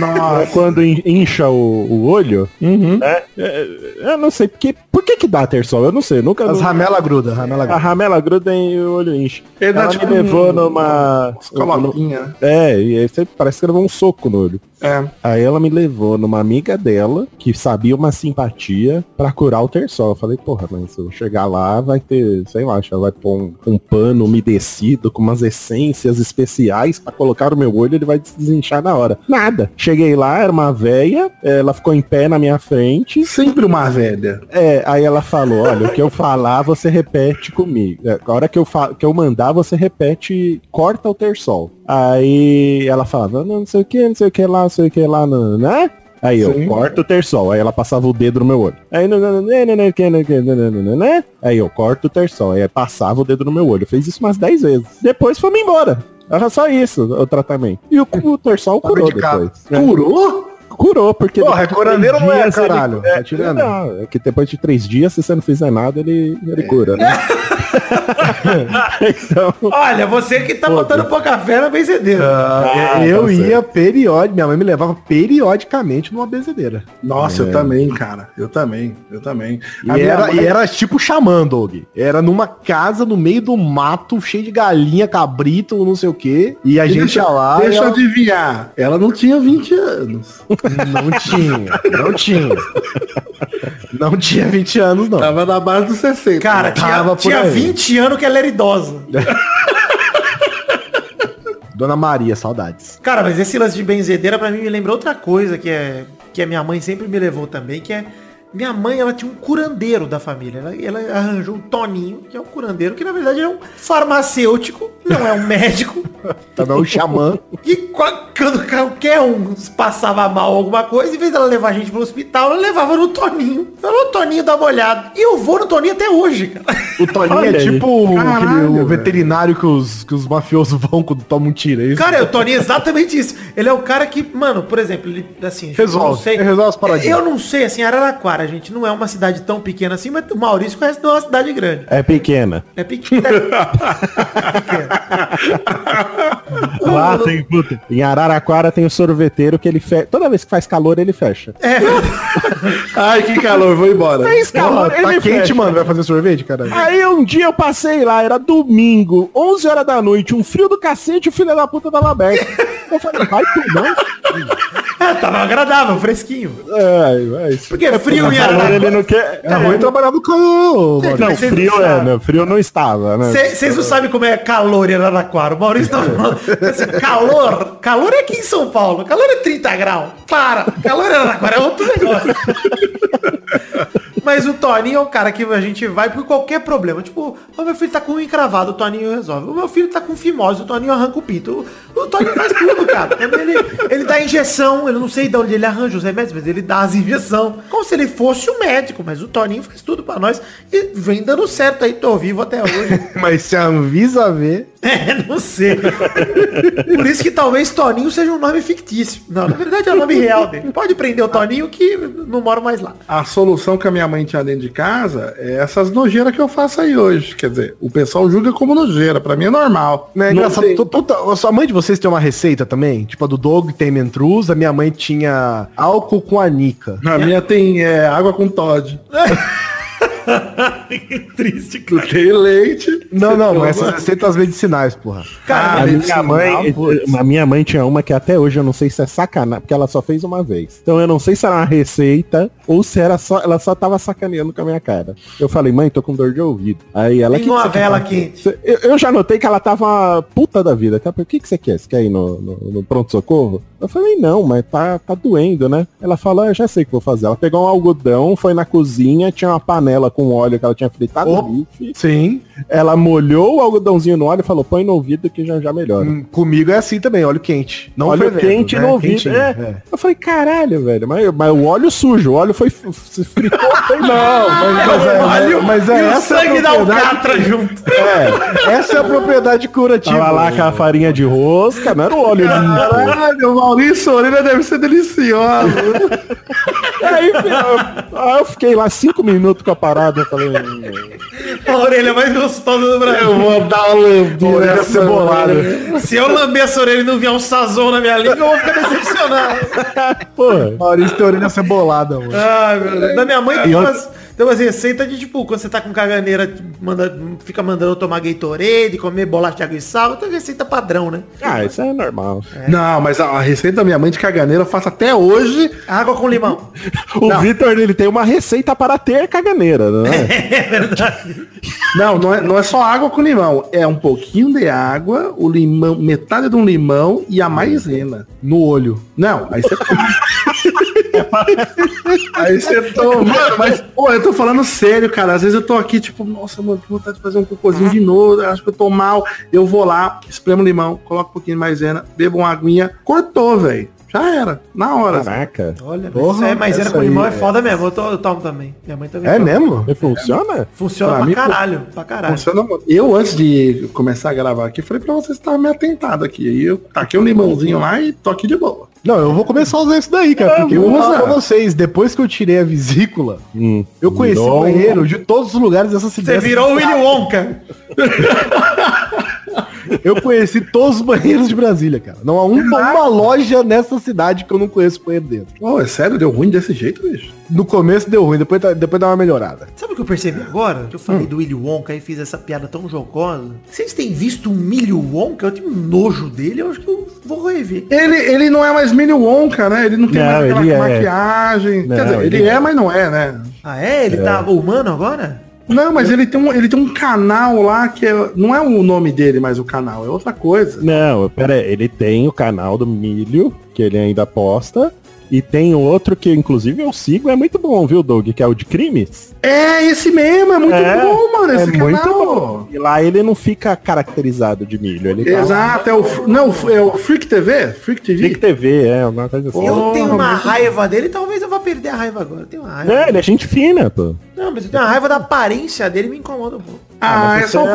Nossa. Quando in- incha o, o olho, né? É, Eu não sei porque. Por que que dá ter sol? Eu não sei. Nunca. As ramela gruda, ramela a gruda. ramela gruda e o olho incha. Ele dá Ela tipo me levou um- numa. Coloquinha. É, e aí você parece que levou um soco no olho. É. Aí ela me levou numa amiga dela, que sabia uma simpatia, pra curar o terçol. Eu falei, porra, mas se eu chegar lá, vai ter, sei lá, ela vai pôr um, um pano umedecido com umas essências especiais pra colocar no meu olho, ele vai desinchar na hora. Nada cheguei lá, era uma velha, ela ficou em pé na minha frente. Sempre uma velha. É, aí ela falou, olha, o que eu falar, você repete comigo. A hora que eu, que eu mandar, você repete, corta o terçol. Aí ela falava, não, não sei o que, não sei o que lá, não sei o que lá, não, né? Aí eu corto o terçol. Aí ela passava o dedo no meu olho. Aí, aí eu corto o terçol. Aí passava o dedo no meu olho. Eu fiz isso umas 10 vezes. Depois foi me embora. Era só isso, o tratamento. E o, o terçol curou medicado. depois. Curou? Curou, porque... Porra, é curandeiro não é, dias ele- caralho. Tá tirando. não, é que depois de três dias, se você não fizer nada, ele, ele cura, né? então, Olha, você que tá botando pouca fé na benzedeira. Ah, Ah, eu tá ia periódico, minha mãe me levava periodicamente numa benzedeira. Nossa, eu também, cara. Eu também, eu também. E era, mãe- e era tipo xamã, Doug. Era numa casa no meio do mato, cheio de galinha, cabrito, não sei o quê. E a gente deixa, ia lá e Deixa eu ela adivinhar. Ela não tinha 20 anos. não tinha, não tinha. Não tinha 20 anos, não. Tava na base dos 60. Cara, tinha, Tava por tinha aí. 20 anos que ela era idosa. Dona Maria, saudades. Cara, mas esse lance de benzedeira pra mim me lembra outra coisa que é que a minha mãe sempre me levou também, que é minha mãe, ela tinha um curandeiro da família. Ela, ela arranjou um Toninho, que é um curandeiro, que na verdade é um farmacêutico, não é um médico. Também o xamã. E qua- quando qualquer um passava mal alguma coisa, em vez dela levar a gente pro hospital, ela levava no Toninho. Falou, Toninho, dá uma olhada. E eu vou no Toninho até hoje, cara. O Toninho Olha é tipo o- Caralho, o veterinário que os, que os mafiosos vão quando tomam um tiro, é isso? Cara, o Toninho é exatamente isso. Ele é o cara que, mano, por exemplo, ele, assim... Resolve, eu não sei, ele resolve as paradinhas. Eu não sei, assim, Araraquara, gente, não é uma cidade tão pequena assim, mas o Maurício conhece de uma cidade grande. é pequena. É pequena. Lá tem, puta, em Araraquara tem o sorveteiro que ele fecha. Toda vez que faz calor, ele fecha. Ai, que calor, vou embora. Fez calor, tá ele quente, fecha. mano. Vai fazer sorvete, cara? Aí um dia eu passei lá, era domingo, 11 horas da noite, um frio do cacete, o filho da puta tava aberto. Eu falei, vai tomar. É, tava agradável, fresquinho. Ai, vai. Porque é frio em Calor Araraquara. ele não quer. É ruim trabalhar no calor. Não, vocês frio não é, né? Frio não estava, né? Vocês não sabem como é calor em Araraquara. O Maurício tá falando. assim, calor. Calor é aqui em São Paulo. Calor é 30 graus. Para. Calor em Araraquara é outro negócio. Mas o Toninho é o cara que a gente vai por qualquer problema. Tipo, o meu filho tá com um encravado, o Toninho resolve. O meu filho tá com fimose, o Toninho arranca o pinto. O, o Toninho faz tudo, cara. Ele, ele dá injeção, eu não sei de onde ele arranja os remédios, mas ele dá as injeções. Como se ele fosse o médico, mas o Toninho faz tudo pra nós. E vem dando certo aí, tô vivo até hoje. Mas se a Anvisa ver... É, não sei. Por isso que talvez Toninho seja um nome fictício. Não, na verdade é o nome real dele. Pode prender o Toninho que não moro mais lá. A solução que a minha mãe tinha dentro de casa é essas nojeiras que eu faço aí hoje. Quer dizer, o pessoal julga como nojeira. Pra mim é normal. Né, engraçado, a sua mãe de vocês tem uma receita também? Tipo a do Doug tem mentruz, a minha mãe tinha álcool com anica. A minha tem é, água com Todd. que triste, Tem leite. Não, não, mas essas receitas medicinais, porra. Cara, A minha mãe, a minha mãe tinha uma que até hoje eu não sei se é sacanagem, porque ela só fez uma vez. Então eu não sei se era uma receita ou se era só, ela só tava sacaneando com a minha cara. Eu falei, mãe, tô com dor de ouvido. Aí ela Tem "Que que uma vela fazer?" quente. Eu, eu já notei que ela tava puta da vida. O que que você quer? Você quer ir no, no, no pronto-socorro? Eu falei, não, mas tá, tá doendo, né? Ela falou, "Ah, eu já sei o que vou fazer. Ela pegou um algodão, foi na cozinha, tinha uma panela com óleo que ela tinha fritado Oh. no bife. Sim. Ela molhou o algodãozinho no óleo e falou, põe no ouvido que já já melhora. Hum, Comigo é assim também, óleo quente. Não óleo fervendo, quente né? no ouvido. Quentinho, É. é. Eu falei, caralho, velho, mas, mas o óleo sujo, o óleo foi se fritou. Falei, não, mas, Mas é, Óleo mas é e o essa a sangue da alcatra junto. É, essa é a propriedade curativa. tava lá com a farinha de rosca, não era o óleo. Caralho, o Maurício Orelha deve ser delicioso. Aí eu, aí eu fiquei lá cinco minutos com a parada, eu falei, A orelha mais gostosa do Brasil. Eu vou dar uma lambida Orelha nessa cebolada. Se eu lamber essa orelha e não vier um sazon na minha língua, eu vou ficar decepcionado. pô, Maurício tem orelha cebolada, mano. Ai, meu Deus. Da minha mãe tem umas, tem umas receitas de tipo, quando você tá com caganeira, manda, fica mandando eu tomar Gatorade, comer bolacha de água e sal, tem receita padrão, né? ah, isso é normal. Não, mas a, a receita da minha mãe de caganeira eu faço até hoje. Água com limão. O Vitor, ele tem uma receita para ter caganeira, não é? Não, não é, não é só água com limão. É um pouquinho de água, o limão, metade de um limão e a maisena. No olho. Não, aí você Aí você toma. Mano, mas, pô, eu tô falando sério, cara. Às vezes eu tô aqui, tipo, nossa, mano, que vontade de fazer um cocôzinho de novo. Acho que eu tô mal. Eu vou lá, espremo limão, coloco um pouquinho de maisena, bebo uma aguinha. Cortou, velho. Já era. Na hora. Caraca. Olha, Porra, isso é maisena essa com limão é foda mesmo. Eu, to- eu tomo também. Minha mãe também É toma. mesmo? E funciona? Funciona Pra pra, caralho. Pra caralho. Funciona muito. Eu, antes de começar a gravar aqui, falei pra vocês que tava meio atentado aqui. Aí eu taquei um limãozinho lá e tô aqui de boa. Não, eu vou começar a usar isso daí, cara. Porque eu vou falar usar. pra vocês, depois que eu tirei a vesícula, Hum. eu conheci Virou o banheiro de todos os lugares dessa Você cidade. virou o Willy Wonka. Eu conheci todos os banheiros de Brasília, cara. Não há um- uma loja nessa cidade que eu não conheço banheiro dentro. Pô, é sério? Deu ruim desse jeito, bicho? No começo deu ruim, depois, tá- depois dá uma melhorada. Sabe o que eu percebi agora? Que eu falei do Willy Wonka e fiz essa piada tão jocosa. Vocês têm visto um Milho Wonka? Eu tenho um nojo dele, eu acho que eu vou rever. Ele, ele não é mais mini Wonka, né? Ele não tem Não, mais aquela ele é. maquiagem. Não, Quer dizer, ele, ele é, mas não é, né? Ah, é? Ele tá humano agora? Não, mas ele tem, um, ele tem um canal lá que é, não é o nome dele, mas o canal, é outra coisa. Não, pera aí, ele tem o canal do Milho, que ele ainda posta. E tem outro que, inclusive, eu sigo, é muito bom, viu, Doug? Que é o de crimes. É esse mesmo, é muito É, bom, mano, esse é muito canal. bom. E lá ele não fica caracterizado de milho. Ele tá Exato, é o, não, é o Freak TV? Freak TV? Freak TV, é, alguma coisa assim. eu tenho uma muito raiva dele, talvez eu vá perder a raiva agora. Eu tenho uma raiva. É, ele é gente fina, pô. Não, mas eu tenho uma raiva da aparência dele me incomoda um pouco. Ah, mas é só um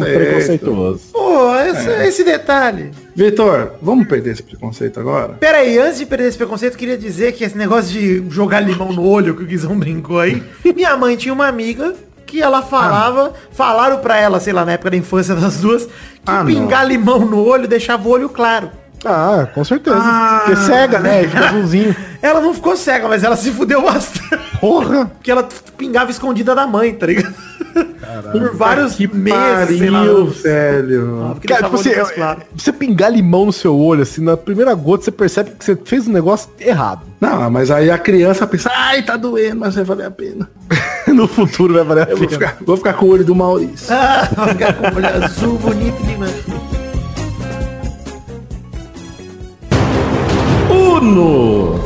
preconceito. preconceituoso. Pô, esse, esse detalhe. Vitor, vamos perder esse preconceito agora? Pera aí, antes de perder esse preconceito, queria dizer que esse negócio de jogar limão no olho, que o Guizão brincou aí, minha mãe tinha uma amiga que ela falava, falaram pra ela, sei lá, na época da infância das duas, que Ah, pingar limão no olho deixava o olho claro. Ah, com certeza. Ah. Porque cega, né? Fica azulzinho. Ela não ficou cega, mas ela se fudeu bastante. Porra! Porque ela pingava escondida da mãe, tá ligado? Por vários que meses, lá. pariu, velho. Porque Cara, tipo assim, claro. você pingar limão no seu olho, assim, na primeira gota você percebe que você fez um negócio errado. Não, mas aí a criança pensa, ai, tá doendo, mas vai valer a pena. no futuro vai valer a Eu vou pena. ficar, vou ficar com o olho do Maurício. Ah, vai ficar com o olho azul bonito demais. Uno!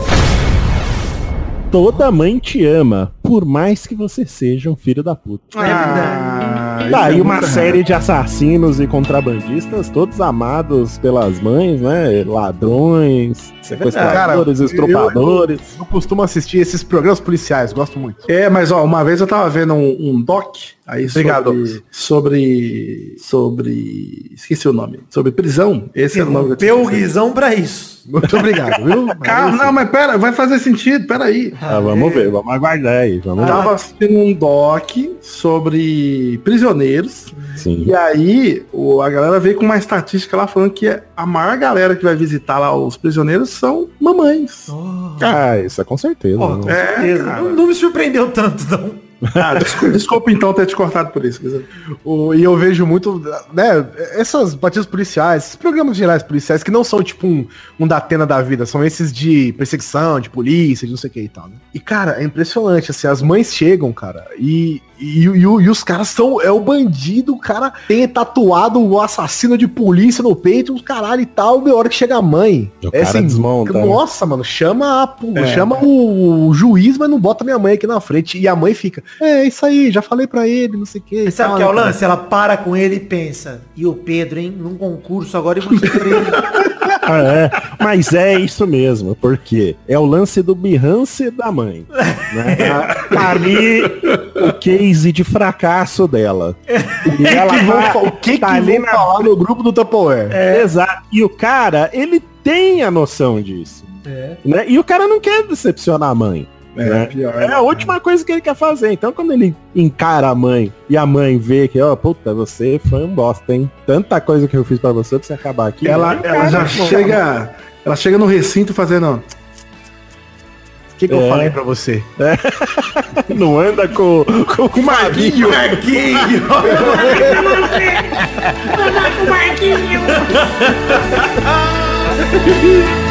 Toda mãe te ama, por mais que você seja um filho da puta. Ah, isso Tá é aí uma série de assassinos e contrabandistas, todos amados pelas mães, né? Ladrões, sequestradores, Cara, estrupadores. Eu costumo assistir esses programas policiais, gosto muito. É, mas ó, uma vez eu tava vendo um, um doc aí Obrigado. sobre, sobre sobre esqueci o nome, sobre prisão. Esse era o nome que eu. Guizão pra isso. Muito obrigado, viu? Cara, não, mas pera, vai fazer sentido, pera aí. Ah, vamos ver, vamos aguardar aí. Vamos Eu lá. tava assistindo um doc sobre prisioneiros. Sim. E aí, o- a galera veio com uma estatística lá falando que a maior galera que vai visitar lá os prisioneiros são mamães. Ah, isso é com certeza. Pô, né? com É, certeza. cara. Não, não me surpreendeu tanto, não. Ah, desculpa, desculpa então ter te cortado por isso. O- e eu vejo muito, né, essas batidas policiais, esses programas gerais policiais que não são tipo um, um da Atena da vida, são esses de perseguição, de polícia, de não sei o que e tal. né? E, cara, é impressionante, assim, as mães chegam, cara, e, E, e, e os caras são. É o bandido, o cara tem tatuado o assassino de polícia no peito, os caralho e tal. E a hora que chega a mãe. O cara desmonta, né? Nossa, mano, chama, a, pu- chama o, o juiz, mas não bota minha mãe aqui na frente. E a mãe fica, é isso aí, já falei pra ele, não sei o que. Sabe o que é o lance? Ela para com ele e pensa. E o Pedro, hein? Num concurso agora e mostrei. Ah, é. Mas é isso mesmo, porque é o lance do Behance da mãe. né? Ali o case de fracasso dela. E ela que tá- o que, tá que ali na- falar no grupo do Tupperware? É, Exato. E o cara, ele tem a noção disso. É. Né? E o cara não quer decepcionar a mãe. né? pior. É a última coisa que ele quer fazer. Então, quando ele encara a mãe e a mãe vê que, ó, puta, você foi um bosta, hein? Tanta coisa que eu fiz pra você pra você acabar aqui. Ela, o ela já chega. Ela chega no recinto fazendo. O que, que eu É. falei pra você? Não anda com, com, com o Marquinho. Marquinho!